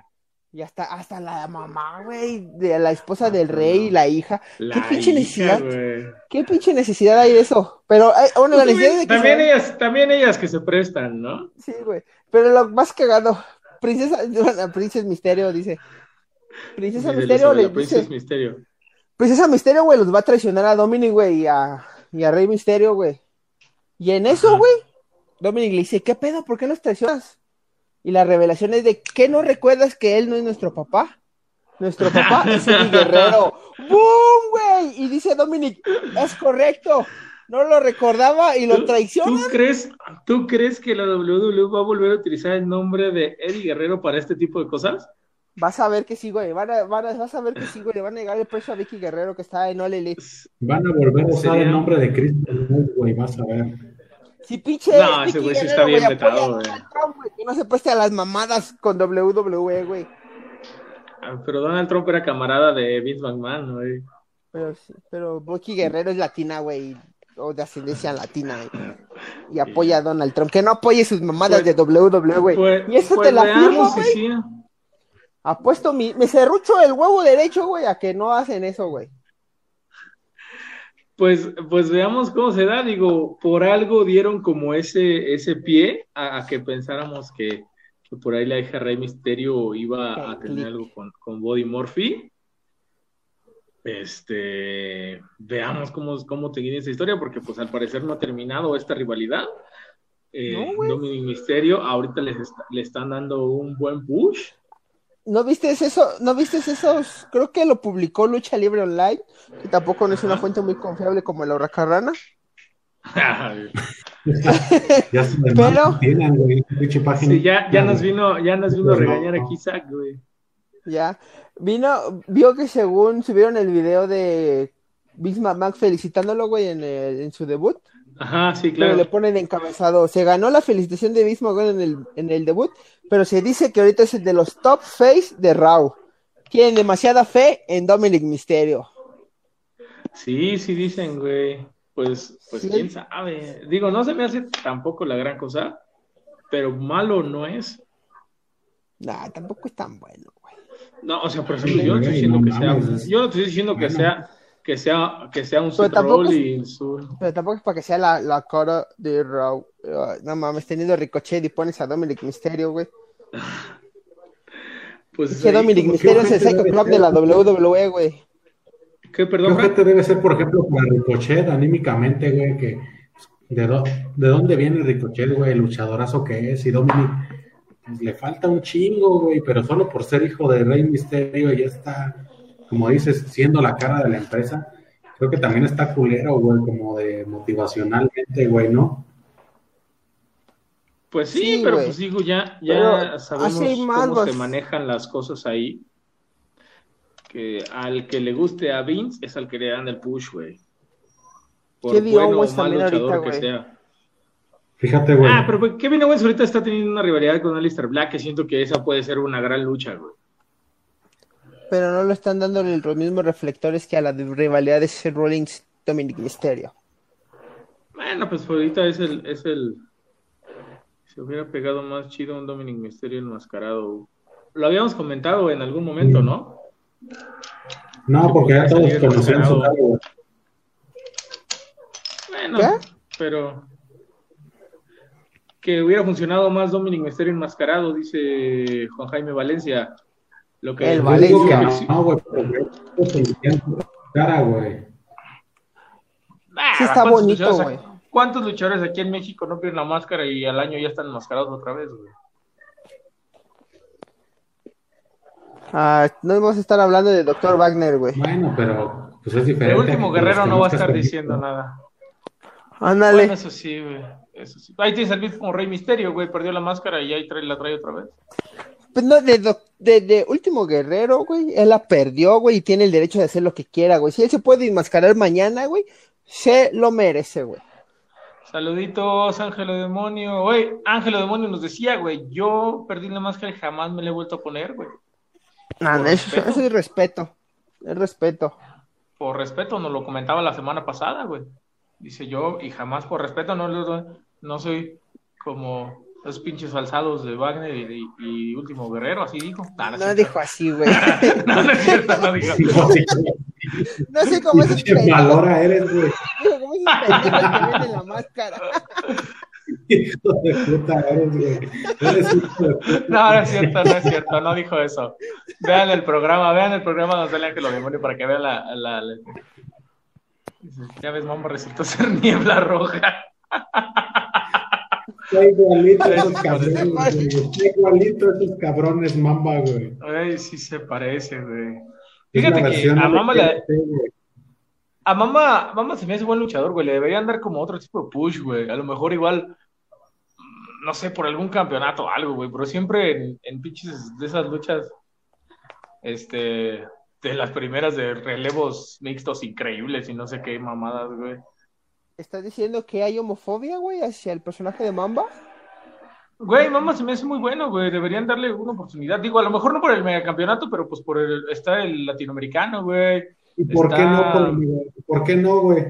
Y hasta, hasta la mamá, güey, de la esposa del rey y la hija. La ¿Qué pinche hija, necesidad? ¿Qué pinche necesidad hay de eso? Pero, eh, bueno, la Pues, necesidad güey, de que también se- ellas, también ellas que se prestan, ¿no? Sí, güey. Pero lo más cagado, princesa, bueno, princesa Misterio dice. Princesa Dice Misterio le la Princesa dice, Misterio. Princesa Misterio, güey, los va a traicionar a Dominic, güey, y a, y a Rey Misterio, güey. Y en eso, güey, Dominic le dice, ¿qué pedo? ¿Por qué los traicionas? Y la revelación es de, ¿qué no recuerdas que él no es nuestro papá? Nuestro papá es el guerrero. ¡Boom, güey! Y dice Dominic, es correcto. No lo recordaba y lo ¿Tú, traiciona. tú crees, ¿Tú crees que la WWE va a volver a utilizar el nombre de Eddie Guerrero para este tipo de cosas? Vas a ver que sí, güey. Van a, van a- vas a ver que sí, güey. Le van a negar el precio a Vicky Guerrero que está en All Elite. van a volver a usar el nombre de Moore, güey, vas a ver. Sí, pinche. No, ese güey sí está bien güey, vetado, güey. Güey, Que no se preste a las mamadas con WWE, güey. Ah, Pero Donald Trump era camarada de Vince McMahon, güey. Pero, pero Vicky Guerrero es latina, güey. o de ascendencia latina y, y apoya a Donald Trump. Que no apoye sus mamadas de WWE, güey. Pues, y eso pues te la veamos firmo, si güey. sí. Apuesto mi, me cerrucho el huevo derecho, güey, a que no hacen eso, güey. Pues, pues veamos cómo se da. Digo, por algo dieron como ese, ese pie a, a que pensáramos que, que por ahí la hija Rey Misterio iba a tener algo con, con Body Murphy. Este, veamos cómo, cómo termina esa historia, porque pues al parecer no ha terminado esta rivalidad. Eh, No. Dominic Misterio, ahorita les está- le están dando un buen push. ¿No viste eso? ¿No viste esos? Creo que lo publicó Lucha Libre Online, que tampoco no es una fuente muy confiable como la Hurracarrana. Ya se me Pero- tienen, güey. Sí, ya, ya nos vino, ya nos vino a regañar aquí Zack, güey. Ya. Vino, vio que según subieron el video de Big Mac felicitándolo, güey, en, el- en su debut. Ajá, sí, Pero claro. le ponen encabezado. Se ganó la felicitación de Vince McMahon en el, en el debut, pero se dice que ahorita es el de los top face de Raw. Tienen demasiada fe en Dominic Mysterio. Sí, sí dicen, güey. Pues, pues Sí. quién sabe. Digo, no se me hace tampoco la gran cosa, pero malo no es. Nah, tampoco es tan bueno, güey. No, o sea, por ejemplo, yo no estoy diciendo que sea, yo no estoy diciendo que sea, que sea, que sea un Seth Rollins, un- Pero tampoco es para que sea la, la cara de Raw. No mames, teniendo Ricochet y pones a Dominic Mysterio, güey. pues Es que ahí Dominic Mysterio es el ojete Psycho debe Club ser. de la WWE, güey. ¿Qué, ¿Qué perdón, Frank? ojete debe ser, por ejemplo, para Ricochet anímicamente, güey? Que, ¿de, dó- ¿De dónde viene Ricochet, güey? El luchadorazo que es. Y Dominic, pues, le falta un chingo, güey, pero solo por ser hijo de Rey Misterio ya está, como dices, siendo la cara de la empresa. Creo que también está culero, güey, como de motivacionalmente, güey, ¿no? Pues sí, Sí, pero güey. pues digo, ya, ya Pero sabemos más cómo se manejan las cosas ahí. Que al que le guste a Vince es al que le dan el push, güey. Por Kevin bueno o mal luchador ahorita, que güey. sea. Fíjate, güey. Ah, pero pues, Kevin Owens ahorita está teniendo una rivalidad con Alistair Black que siento que esa puede ser una gran lucha, güey. Pero no lo están dando los mismos reflectores que a la rivalidad de Seth Rollins Dominic Mysterio. Bueno, pues ahorita es el, es el. Se hubiera pegado más chido un Dominic Mysterio enmascarado. Lo habíamos comentado en algún momento, ¿no? no, porque ya todos conocían su. Bueno, ¿Qué? pero que hubiera funcionado más Dominic Mysterio enmascarado, dice Juan Jaime Valencia. Lo que El que Valencia. no, güey, cara, güey. Sí está ¿cuántos bonito, luchadores- güey. ¿Cuántos luchadores aquí en México no pierden la máscara y al año ya están enmascarados otra vez, güey? Ah, no vamos a estar hablando de Dr. Wagner, güey. Bueno, pero pues es diferente. El último guerrero no va a estar diciendo nada. Ándale. Bueno, eso sí, güey. Eso sí. Ahí tienes al mismo como Rey Misterio, güey. Perdió la máscara y ahí trae, la trae otra vez. Pues no, de, doc- de, de Último Guerrero, güey, él la perdió, güey, y tiene el derecho de hacer lo que quiera, güey. Si él se puede enmascarar mañana, güey, se lo merece, güey. Saluditos, Ángelo Demonio. Güey, Ángelo Demonio nos decía, güey, yo perdí la máscara y jamás me la he vuelto a poner, güey. Por eso, respeto. eso es respeto. Es respeto. Por respeto, nos lo comentaba la semana pasada, güey. Dice yo, y jamás por respeto, no, lo- no soy como los pinches alzados de Wagner y, y Último Guerrero, así dijo. Nah, no, dijo así, güey. No, no es cierto, no dijo. No, sí, No sé cómo es Pinche valora eres, güey. ¿cómo es un pendejo que vende la máscara? Hijo de puta eres, güey. Eres hijo de puta. No, no es cierto, no es cierto, no dijo eso. Vean el programa, vean el programa donde sale Ángelo Demonio para que vean la, la, Ya ves, mamá, resultó ser niebla roja. Está igualito a esos cabrones, güey. Está igualito a esos cabrones, mamba, güey. Ay, sí se parece, güey. Fíjate la que a LGBT, güey. a Mama, Mama se me hace buen luchador, güey. Le deberían dar como otro tipo de push, güey. A lo mejor igual, mm, no sé, por algún campeonato o algo, güey. Pero siempre en, en pinches de esas luchas, este, de las primeras de relevos mixtos increíbles y no sé qué mamadas, güey. ¿Estás diciendo que hay homofobia, güey, hacia el personaje de Mamba? Güey, Mama se me hace muy bueno, güey. Deberían darle una oportunidad. Digo, a lo mejor no por el megacampeonato, pero pues por el, está el latinoamericano, güey. ¿Y por qué Está- no, por, por qué no, güey?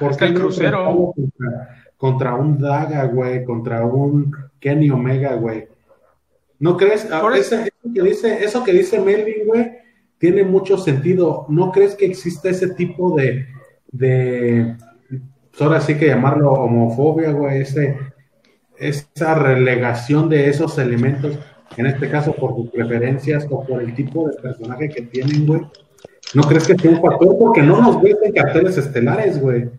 ¿Por qué el crucero? Contra, contra, un Daga, güey, contra un Kenny Omega, güey. ¿No crees? Ah, eso, que dice, eso que dice Melvin, güey, tiene mucho sentido. ¿No crees que exista ese tipo de, de pues ahora sí que llamarlo homofobia, güey, ese, esa relegación de esos elementos, en este caso por tus preferencias o por el tipo de personaje que tienen, güey? ¿No crees que sea un factor? Porque no nos ven en carteles estelares, güey.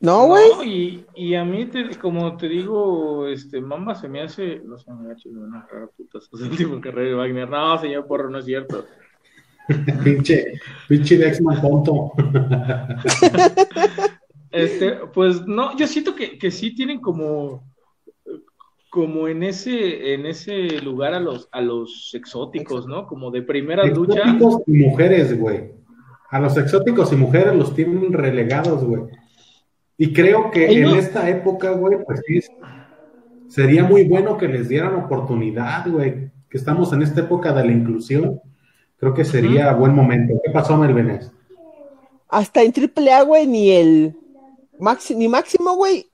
No, güey. y, a mí, como te digo, este, Mamba se me hace. No sé, me ha hecho una rara puta. Es el tipo carrera de Wagner. No, señor Porro, no es cierto. pinche, pinche Dexman tonto. este, pues no, yo siento que, que sí tienen como como en ese en ese lugar a los a los exóticos, ¿no? Como de primera lucha. Exóticos y mujeres, güey. A los exóticos y mujeres los tienen relegados, güey. Y creo que en esta época, güey, pues sí, sería muy bueno que les dieran oportunidad, güey. Que estamos en esta época de la inclusión. Creo que sería buen momento. ¿Qué pasó, Melvenes? Hasta en AAA, güey, ni el ni Máximo, güey,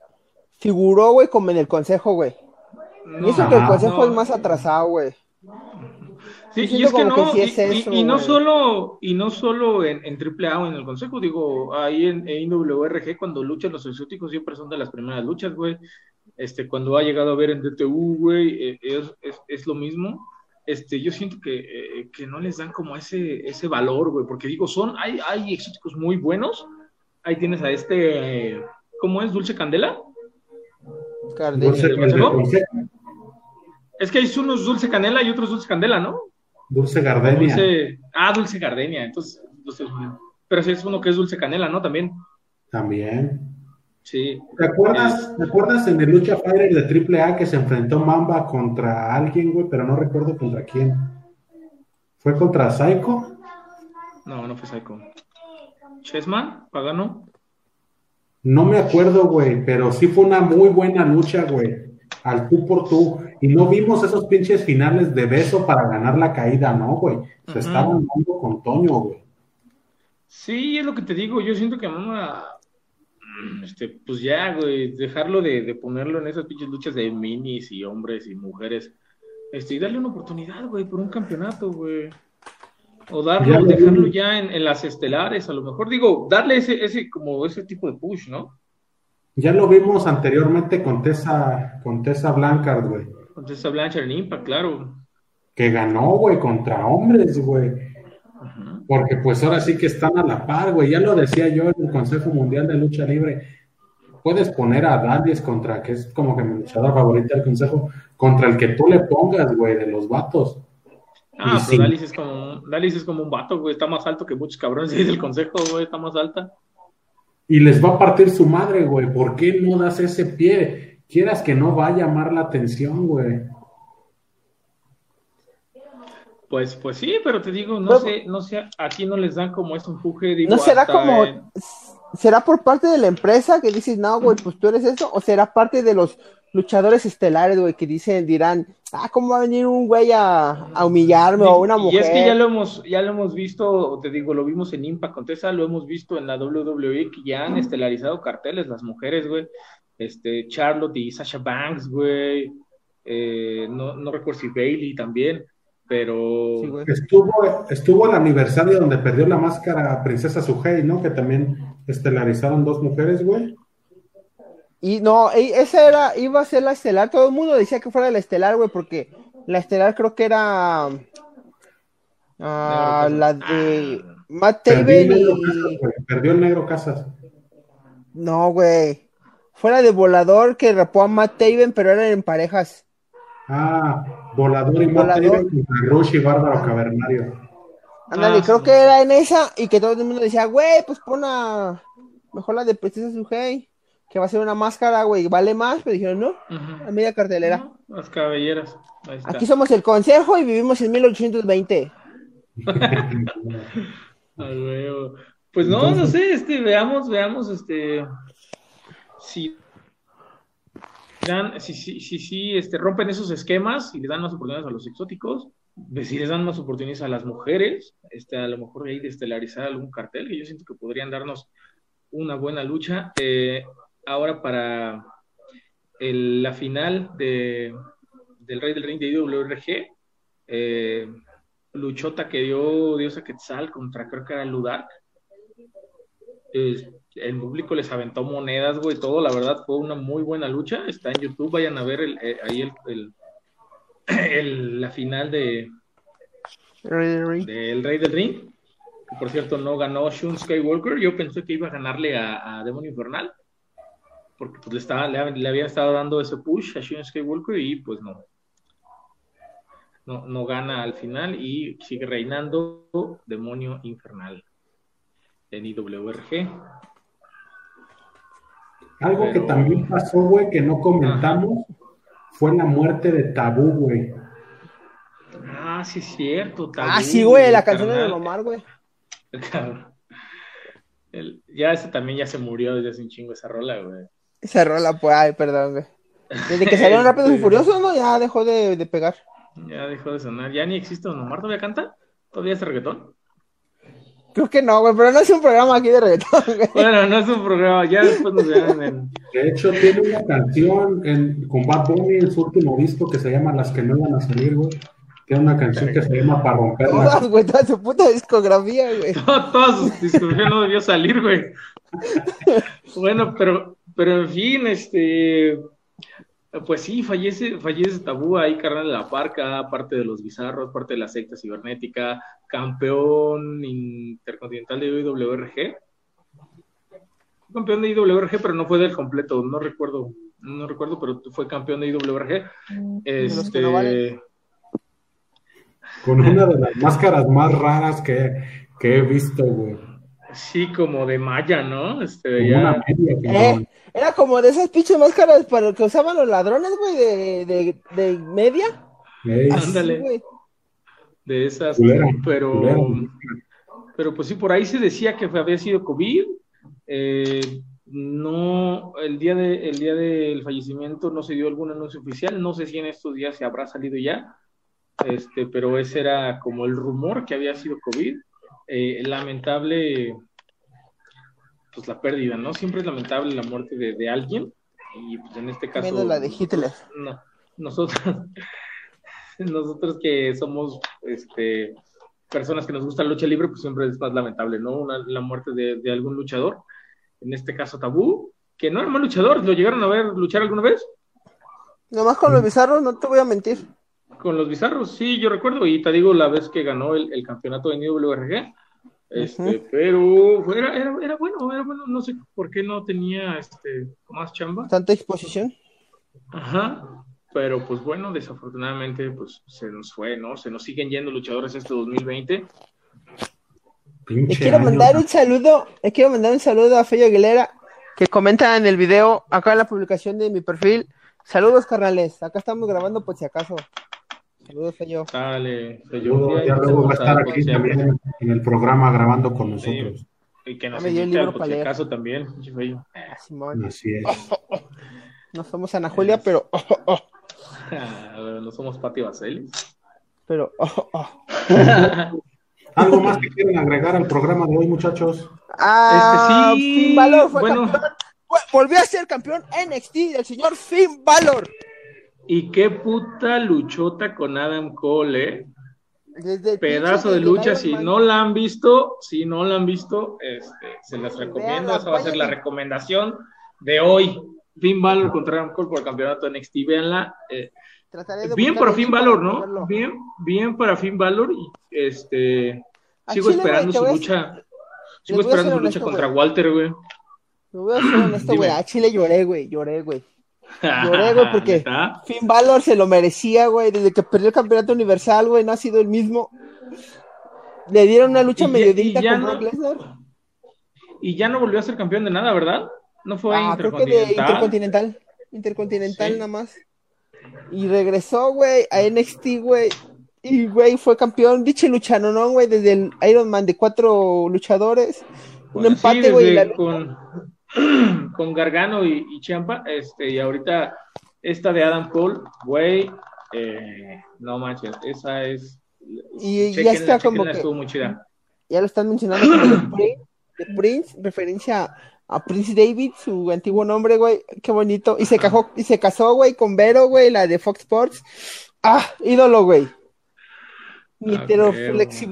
figuró, güey, como en el consejo, güey. y eso que el consejo es más atrasado, güey. Sí, y es que no, y, no solo, y no solo en, en AAA o en el Consejo, digo, ahí en, en IWRG cuando luchan los exóticos siempre son de las primeras luchas, güey. Este, cuando ha llegado a ver en DTU, güey, eh, es, es, es, lo mismo. Este, yo siento que, eh, que no les dan como ese, ese valor, güey, porque digo, son, hay, hay exóticos muy buenos. Ahí tienes a este, ¿cómo es? Dulce Candela. Dulce Candela. Es que hay unos Dulce Canela y otros Dulce Candela, ¿no? Dulce Gardenia. ah, Dulce Gardenia. Entonces, pero si es uno que es Dulce Canela, ¿no? También. También. Sí. ¿Te acuerdas, ¿te acuerdas en el Lucha Fighter de AAA que se enfrentó Mamba contra alguien, güey? Pero no recuerdo contra quién. ¿Fue contra Psycho? No, no fue Psycho. ¿Chessman? ¿Pagano? No me acuerdo, güey, pero sí fue una muy buena lucha, güey. Al tú por tú. Y no vimos esos pinches finales de beso para ganar la caída, ¿no, güey? Se estaban dando con Toño, güey. Sí, es lo que te digo. Yo siento que mamá, mm, este, pues ya, güey, dejarlo de, ponerlo en esas pinches luchas de minis y hombres y mujeres. Este, y darle una oportunidad, güey, por un campeonato, güey. O darlo, dejarlo ya en, las estelares, a lo mejor. Digo, darle ese, ese, como ese tipo de push, ¿no? Ya lo vimos anteriormente con Tessa, con Tessa Blancard, güey. Contra esa Blanchard en Impact, claro. Que ganó, güey, contra hombres, güey. Porque pues ahora sí que están a la par, güey. Ya lo decía yo en el Consejo Mundial de Lucha Libre. Puedes poner a Dallas contra, que es como que mi luchador favorito del Consejo, contra el que tú le pongas, güey, de los vatos. Ah, pero sí. es como, Dallas es como un vato, güey. Está más alto que muchos cabrones ahí del Consejo, güey. Está más alta. Y les va a partir su madre, güey. ¿Por qué no das ese pie? quieras que no va a llamar la atención, güey. Pues, pues sí, pero te digo, no sé, no sé, aquí no les dan como ese empuje. Digo, ¿No será como, será por parte de la empresa que dices, no, güey, pues tú eres eso? ¿O será parte de los luchadores estelares, güey, que dicen, dirán, ah, ¿cómo va a venir un güey a, humillarme o una mujer? Y es que ya lo hemos, ya lo hemos visto, te digo, lo vimos en Impact Contesa, lo hemos visto en la WWE, que ya han estelarizado carteles las mujeres, güey este, Charlotte y Sasha Banks, güey. Eh, no, no, recuerdo si Bailey también, pero. estuvo, estuvo el aniversario donde perdió la máscara Princesa Sujei, ¿no? Que también estelarizaron dos mujeres, güey. Y no, esa era, iba a ser la estelar. Todo el mundo decía que fuera la estelar, güey, porque la estelar creo que era. Ah, la de ah. Matt Taven y. perdió el negro Casas. No, güey fuera de volador que rapó a Matt Taven, pero eran en parejas. Ah, volador y Matt Taven contra Rush y Bárbaro Cavernario. Ándale, ah, creo que era en esa y que todo el mundo decía, güey, pues pon a mejor la de Princesa Sujei, que va a ser una máscara, güey, vale más, pero dijeron, no, a media cartelera. las cabelleras. Aquí somos el consejo y vivimos en 1820. pues no, no sé, este, veamos, veamos, este, si dan, si, si, si, si este, rompen esos esquemas y le dan más oportunidades a los exóticos, si les dan más oportunidades a las mujeres, este, a lo mejor ahí de estelarizar algún cartel, que yo siento que podrían darnos una buena lucha. Eh, ahora para el- la final de, del Rey del Ring de IWRG, eh, luchota que dio Diosa Quetzal contra creo que era Ludark. Eh, el público les aventó monedas, güey, todo, la verdad fue una muy buena lucha. Está en YouTube, vayan a ver el- eh, ahí el, la final de, del Rey del Ring. Por cierto, no ganó Shun Skywalker. Yo pensé que iba a ganarle a, a Demonio Infernal. Porque pues, le, estaba, le, le habían estado dando ese push a Shun Skywalker y pues no. No, no gana al final y sigue reinando Demonio Infernal en IWRG. Algo que también pasó, güey, que no comentamos, fue la muerte de Tabú, güey. Ah, sí, es cierto. Ah, Tabú, sí, güey, la canción de carnal. Don Omar, güey. El- ya ese también ya se murió desde hace un chingo esa rola, güey. Esa rola, pues, ay, perdón, güey. Desde que salieron Rápidos y Este, Furiosos, ¿no? Ya dejó de, de pegar. Ya dejó de sonar. Ya ni existe Don Omar. ¿Todavía canta? ¿Todavía hace reggaetón? Creo que no, güey, pero no es un programa aquí de reggaetón, güey. Bueno, no es un programa. Ya después nos verán en. De hecho, tiene una canción en- con Bad Bunny en su último disco que se llama Las que no iban a salir, güey. Tiene una canción que se llama Para romperla. Todas, güey, toda su puta discografía, güey. Todas sus discografía no debió salir, güey. Bueno, pero, pero en fin, este. Pues sí, fallece, fallece Tabú ahí, carnal de la parca, parte de los bizarros, parte de la secta cibernética, campeón intercontinental de IWRG. Fue campeón de IWRG, pero no fue del completo, no recuerdo, no recuerdo, pero fue campeón de IWRG. que Este, no. Con una de las máscaras más raras que, que he visto, güey. Sí, como de Maya, ¿no? Este, Como ya- una media, Eh, era como de esas pinches máscaras para que usaban los ladrones, güey, de, de, de media. Así, Ándale. güey. de esas, Culera, pero, culera. pero pues sí, por ahí se decía que había sido COVID. eh, no, el día, de, el día del fallecimiento no se dio algún anuncio oficial. No sé si en estos días se habrá salido ya, este, pero ese era como el rumor que había sido COVID. Eh, lamentable, pues la pérdida, ¿no? Siempre es lamentable la muerte de, de alguien. Y pues en este caso. Menos la de Hitler. No, nosotros, nosotros que somos este, personas que nos gusta la lucha libre, pues siempre es más lamentable, ¿no? Una- la muerte de, de algún luchador, en este caso Tabú, que no era mal luchador, ¿lo llegaron a ver luchar alguna vez? Nomás con los bizarros, no te voy a mentir. Con los bizarros, sí, yo recuerdo, y te digo la vez que ganó el, el campeonato de IWRG, este, Ujú. pero era, era, era bueno, era bueno, no sé por qué no tenía este, más chamba. Tanta exposición. Ajá, pero pues bueno, desafortunadamente pues se nos fue, ¿no? Se nos siguen yendo luchadores este 2020. Le Pinche quiero año. mandar un saludo, le quiero mandar un saludo a Feyo Aguilera, que comenta en el video, acá en la publicación de mi perfil. Saludos, carnales. Acá estamos grabando por si acaso. Saludos, Feyo. Dale, Luego, ya luego va a estar aquí también en el programa grabando con nosotros. Y que nos invite al leer. caso también. Ah, Simón. Así es. No somos Ana Julia, pero. oh, oh, oh, no somos Pati Vaselis. pero. ¿Algo más que quieren agregar al programa de hoy, muchachos? Ah, Este, sí, Finn Balor fue bueno. campeón. Fue- Volvió a ser campeón NXT del señor Finn Balor. Y qué puta luchota con Adam Cole, ¿eh? Desde Pedazo de lucha, si no la han visto, si no la han visto, este, se las recomiendo, esa va a ser la recomendación de hoy. Finn Balor contra Adam Cole por el campeonato NXT, véanla. eh, de bien para Finn Balor, ¿no? verlo. Bien, bien para Finn Balor y este sigo Chile, esperando su lucha. Sigo esperando su lucha honesto, contra. Walter, güey. Me voy a ser honesto, güey. A Chile lloré, güey. Lloré, güey. Lloré, güey, porque. Finn Balor se lo merecía, güey. Desde que perdió el campeonato universal, güey, no ha sido el mismo. Le dieron una lucha medio digna con no- Brock Lesnar. Y ya no volvió a ser campeón de nada, ¿verdad? No fue Ah, creo que de intercontinental. Intercontinental. Intercontinental Sí. nada más. Y regresó, güey, a NXT, güey. Y, güey, fue campeón. Diche lucha, ¿no, güey? Desde el Iron Man de cuatro luchadores. Un Bueno, sí, empate, güey. la- con, con Gargano y, y Champa, este, y ahorita esta de Adam Cole, güey, eh, no manches, esa es. Y ya está como que- estuvo muy chida. ya lo están mencionando como The Prince, referencia a Prince David, su antiguo nombre, güey. Qué bonito. Y se casó, y se casó, güey, con Vero, güey, la de Fox Sports. Ah, ídolo, güey. Mi,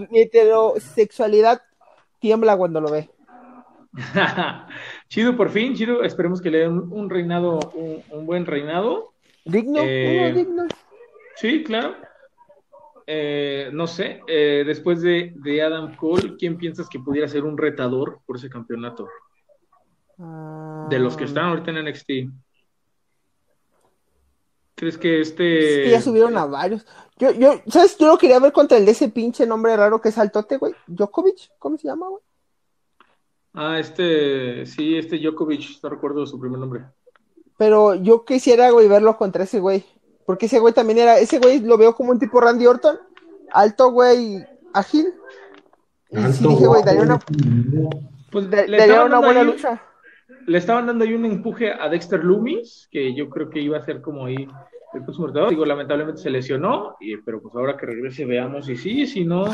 mi heterosexualidad tiembla cuando lo ve. chido, por fin, chido. Esperemos que le den un, reinado, un, un buen reinado. Digno, Eh, uno digno. Sí, claro. Eh, no sé, eh, después de, de Adam Cole, ¿quién piensas que pudiera ser un retador por ese campeonato? De los que están ahorita en NXT. ¿Crees que este... Es que ya subieron a varios. Yo, yo, ¿sabes? Yo lo quería ver contra el de ese pinche nombre raro que es Altote, güey. Djokovic, ¿cómo se llama, güey? Ah, este, sí, este Djokovic, no recuerdo su primer nombre. Pero yo quisiera, güey, verlo contra ese güey. Porque ese güey también era, ese güey lo veo como un tipo Randy Orton. Alto, güey, ágil. Y sí Alto, dije, güey, daría una, Pues da- le daría una buena ahí- lucha. Le estaban dando ahí un empuje a Dexter Loomis, que yo creo que iba a ser como ahí el próximo retador. Digo, lamentablemente se lesionó, y, pero pues ahora que regrese veamos si sí, si no,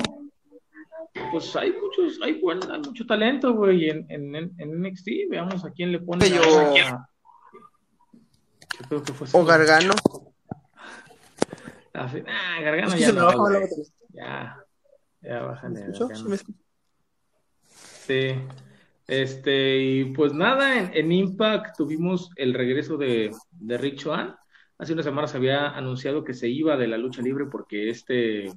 pues hay muchos, hay, buen, hay mucho talento, güey, en, en, en NXT. Veamos a quién le pone. A- ¿Qué pedo que fue? O Gargano. Ah. Ah, Gargano ya me no. Ya, ya ¿Me bájale. me escuchó? Sí. Este, y pues nada, en, en Impact tuvimos el regreso de, de Rick Swan. Hace unas semanas había anunciado que se iba de la lucha libre porque este.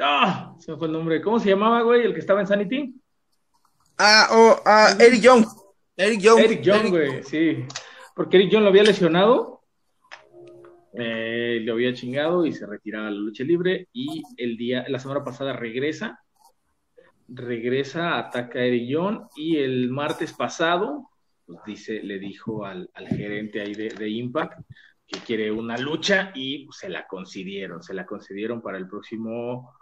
¡Ah! Se me fue el nombre. ¿Cómo se llamaba, güey? El que estaba en Sanity. Ah, oh, ah, Eric Young. Eric Young. Eric Young, güey, sí. Porque Eric Young lo había lesionado, eh, lo había chingado y se retiraba de la lucha libre. Y el día, la semana pasada regresa, regresa, ataca a Eric Young y el martes pasado, pues dice, le dijo al, al gerente ahí de, de Impact que quiere una lucha y pues, se la concedieron, se la concedieron para el próximo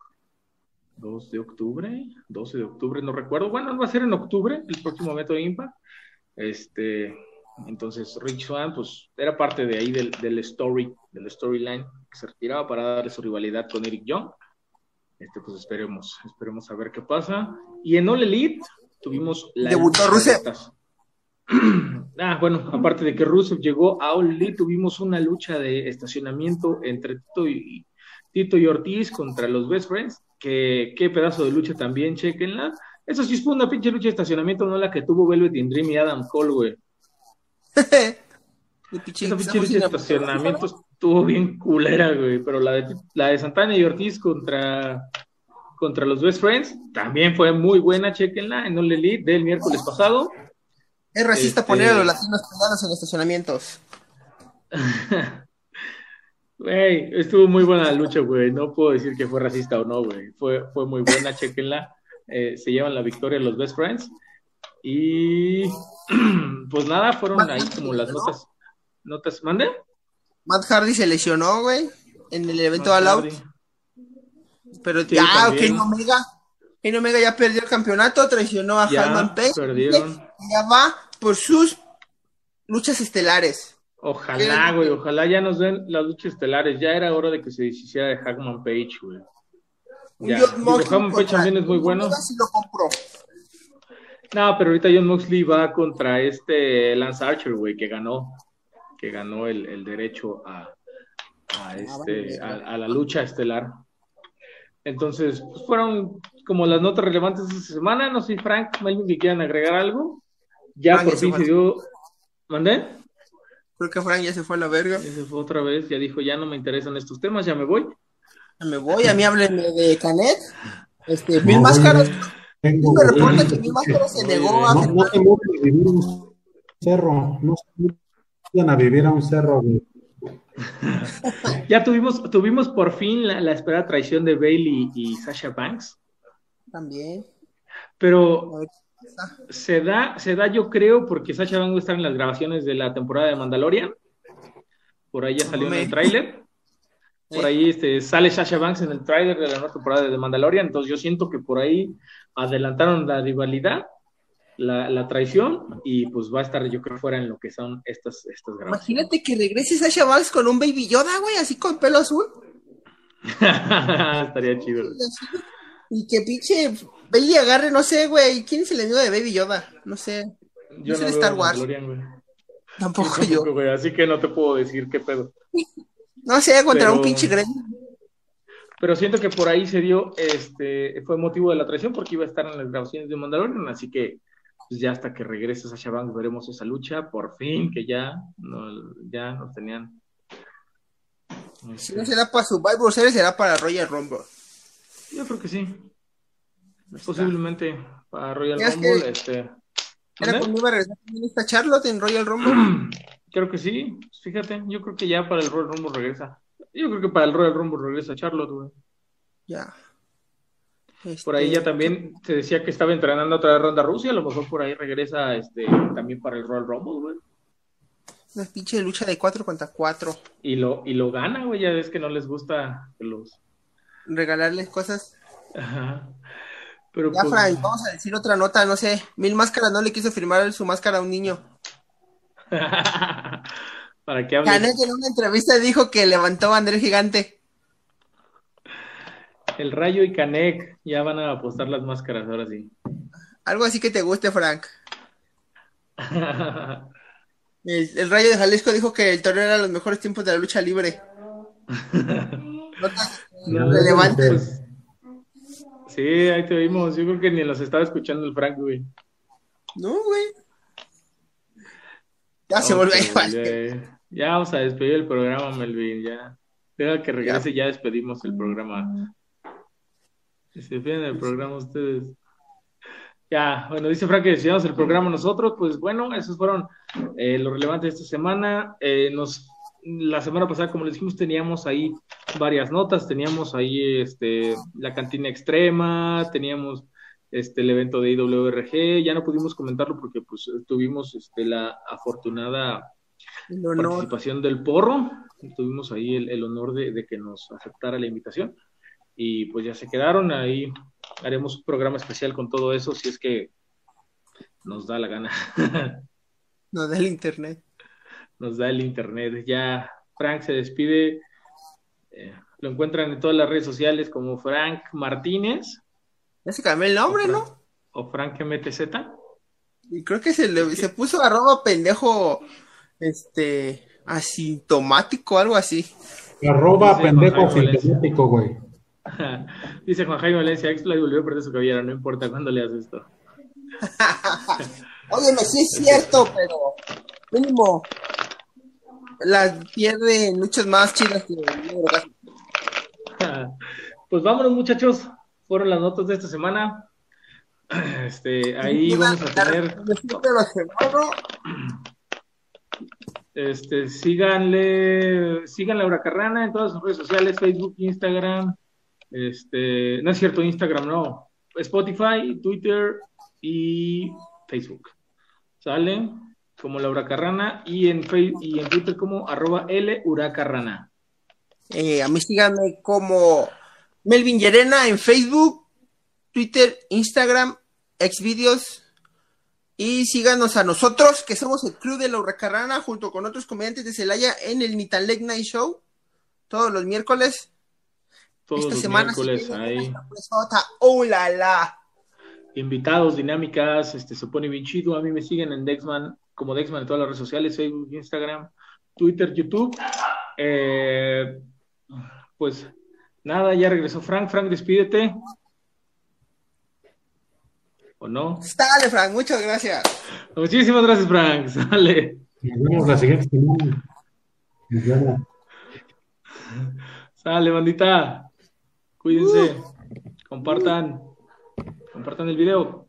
2 de octubre, 12 de octubre, no recuerdo. Bueno, va a ser en octubre el próximo método de Impact. Este, entonces Rich Swan, pues, era parte de ahí del, del story, del storyline, que se retiraba para darle su rivalidad con Eric Young. Este, pues esperemos, esperemos a ver qué pasa. Y en All Elite tuvimos la Debutó Rusev. Ah, bueno, aparte de que Rusev llegó a All Elite, tuvimos una lucha de estacionamiento entre Tito y, Tito y Ortiz contra los Best Friends. Que, qué pedazo de lucha también, chequenla. Eso sí fue una pinche lucha de estacionamiento, no la que tuvo Velvet in Dream y Adam Cole, güey. Esa pinche lucha de estacionamiento estuvo bien culera, güey. Pero la de, la de Santana y Ortiz contra, contra los Best Friends también fue muy buena, chequenla, en All Elite del miércoles pasado. Es racista Este- poner a los latinos pegados en estacionamientos. Güey, estuvo muy buena la lucha, güey. No puedo decir que fue racista o no, güey. Fue, fue muy buena, chequenla. Eh, se llevan la victoria los Best Friends. Y pues nada, fueron ahí como las notas. Notas, ¿mande? Matt Hardy se lesionó, güey, en el evento All Out. Pero Sí, ya, también. Kenny Omega. Kenny Omega ya perdió el campeonato, traicionó a Ya Hangman Page. Ya va por sus luchas estelares. Ojalá, güey, ojalá ya nos den las luchas estelares. Ya era hora de que se deshiciera de Hackman Page, güey. Hackman Page también es muy bueno. Lo compró. No, pero ahorita John Moxley va contra este Lance Archer, güey, que ganó, que ganó el, el derecho a, a este, a, a la lucha estelar. Entonces, pues fueron como las notas relevantes de esta semana. No sé, Frank, Melvin, que quieran agregar algo. Ya por fin se dio. ¿Mandé? Creo que Frank ya se fue a la verga. Ese fue otra vez, ya dijo, ya no me interesan estos temas, ya me voy. Ya me voy, a mí háblenme de Canet. Este, No, Mil Máscaras. Tengo- Me reporta que Mil Máscaras se negó a No, no se mudan a vivir a un cerro, no se mudan a vivir a un cerro. Ya tuvimos, tuvimos por fin la, la esperada traición de Bailey y Sasha Banks, también. pero A ver, está. Se da, se da yo creo porque Sasha Banks va a estar en las grabaciones de la temporada de Mandalorian. Por ahí ya salió en el tráiler. Por ahí este, sale Sasha Banks en el tráiler de la nueva temporada de Mandalorian. Entonces yo siento que por ahí adelantaron la rivalidad, la, la traición, y pues va a estar yo creo fuera en lo que son estas, estas grabaciones. Imagínate que regrese Sasha Banks con un Baby Yoda, güey, así con pelo azul. Estaría chido. Y que pinche Bailey agarre, no sé, güey. ¿Quién es el enemigo de Baby Yoda? No sé. Yo No sé no de veo Star Wars. Tampoco Yo güey, así que no te puedo decir qué pedo. No sé, contra Pero- un pinche gremlin. Pero siento que por ahí se dio, este, fue motivo de la traición porque iba a estar en las grabaciones de Mandalorian, así que pues ya hasta que regrese Sasha Banks veremos esa lucha, por fin, que ya, no, ya nos tenían. Si no será para Survivor Series, será para Royal Rumble. Yo creo que sí. Posiblemente para Royal es Rumble, que- este. Era cuando iba a regresar también esta Charlotte en Royal Rumble. Creo que sí, fíjate, yo creo que ya para el Royal Rumble regresa. Yo creo que para el Royal Rumble regresa Charlotte, güey. ya. Por ahí ya Este, también se decía que estaba entrenando otra vez Ronda Rusia, a lo mejor por ahí regresa este también para el Royal Rumble, güey. Una pinche lucha de 4 contra 4. Y lo, y lo gana, güey, ya ves que no les gusta que los... Regalarles cosas. Ajá. Pero Ya, pues, Frank, vamos a decir otra nota, no sé. Mil Máscaras no le quiso firmar su máscara a un niño. para Canek en una entrevista dijo que levantó bandera gigante. el Rayo y Canek, ya van a apostar las máscaras, ahora sí. Algo así que te guste, Frank. El, el Rayo de Jalisco dijo que el torneo era los mejores tiempos de la lucha libre. Notas No, relevantes. pues, sí, ahí te vimos. Yo creo que ni los estaba escuchando el Frank, güey. No, güey. Ya se volvió pero igual. Ya, vamos a despedir el programa, Melvin. Ya. Deja que regrese, ya, despedimos el programa. Que Se despiden del programa ustedes. Ya, bueno, dice Frank que decidimos el programa nosotros. Pues bueno, esos fueron eh, lo relevante de esta semana. Eh, nos, la semana pasada, como les dijimos, teníamos ahí varias notas. Teníamos ahí este, la cantina extrema, teníamos este, el evento de IWRG. Ya no pudimos comentarlo porque pues, tuvimos este, la afortunada El participación del porro. Tuvimos ahí el, el honor de, de que nos aceptara la invitación. Y pues ya se quedaron ahí. Haremos un programa especial con todo eso si es que nos da la gana. Nos da el internet. Nos da el internet. Ya Frank se despide. Eh, lo encuentran en todas las redes sociales como Frank Martínez Ya se cambió el nombre, ¿no? o Frank MTZ. Y creo que se le se puso arroba pendejo, este, asintomático, algo así. Arroba pendejo Juan Jaime Valencia. sintomático, güey. Dice Juan Jaime Valencia, X-Play volvió a perder su cabellera, no importa cuándo le haces esto. Óyeme, sí es cierto, pero mínimo las pierde luchas más chidas que el negro Gasco. Pues vámonos, muchachos. Fueron las notas de esta semana. Este, ahí vamos a tener. Este, síganle, síganle a Huracarrana en todas sus redes sociales, Facebook, Instagram. Este, no es cierto, Instagram no. Spotify, Twitter y Facebook. ¿Sale? Como la Huracarrana y en Facebook y en Twitter como arroba L Huracarrana. Eh, a mí síganme como Melvin Llerena en Facebook, Twitter, Instagram, Xvideos. Y síganos a nosotros, que somos el Club de la Hurracarrana, junto con otros comediantes de Celaya en el Nitan Lake Night Show, todos los miércoles. Todos Esta los semana se miércoles ahí. ¡Oh, la, la! invitados, dinámicas, este se pone bien chido. A mí me siguen en Dexman, como Dexman en todas las redes sociales, Facebook, Instagram, Twitter, YouTube. Eh, pues nada, ya regresó Frank. Frank, despídete. ¿O no? Dale, Frank, muchas gracias. Muchísimas gracias, Frank. Sale. Nos vemos la siguiente semana. Sale, bandita. Cuídense. Compartan. Compartan el video.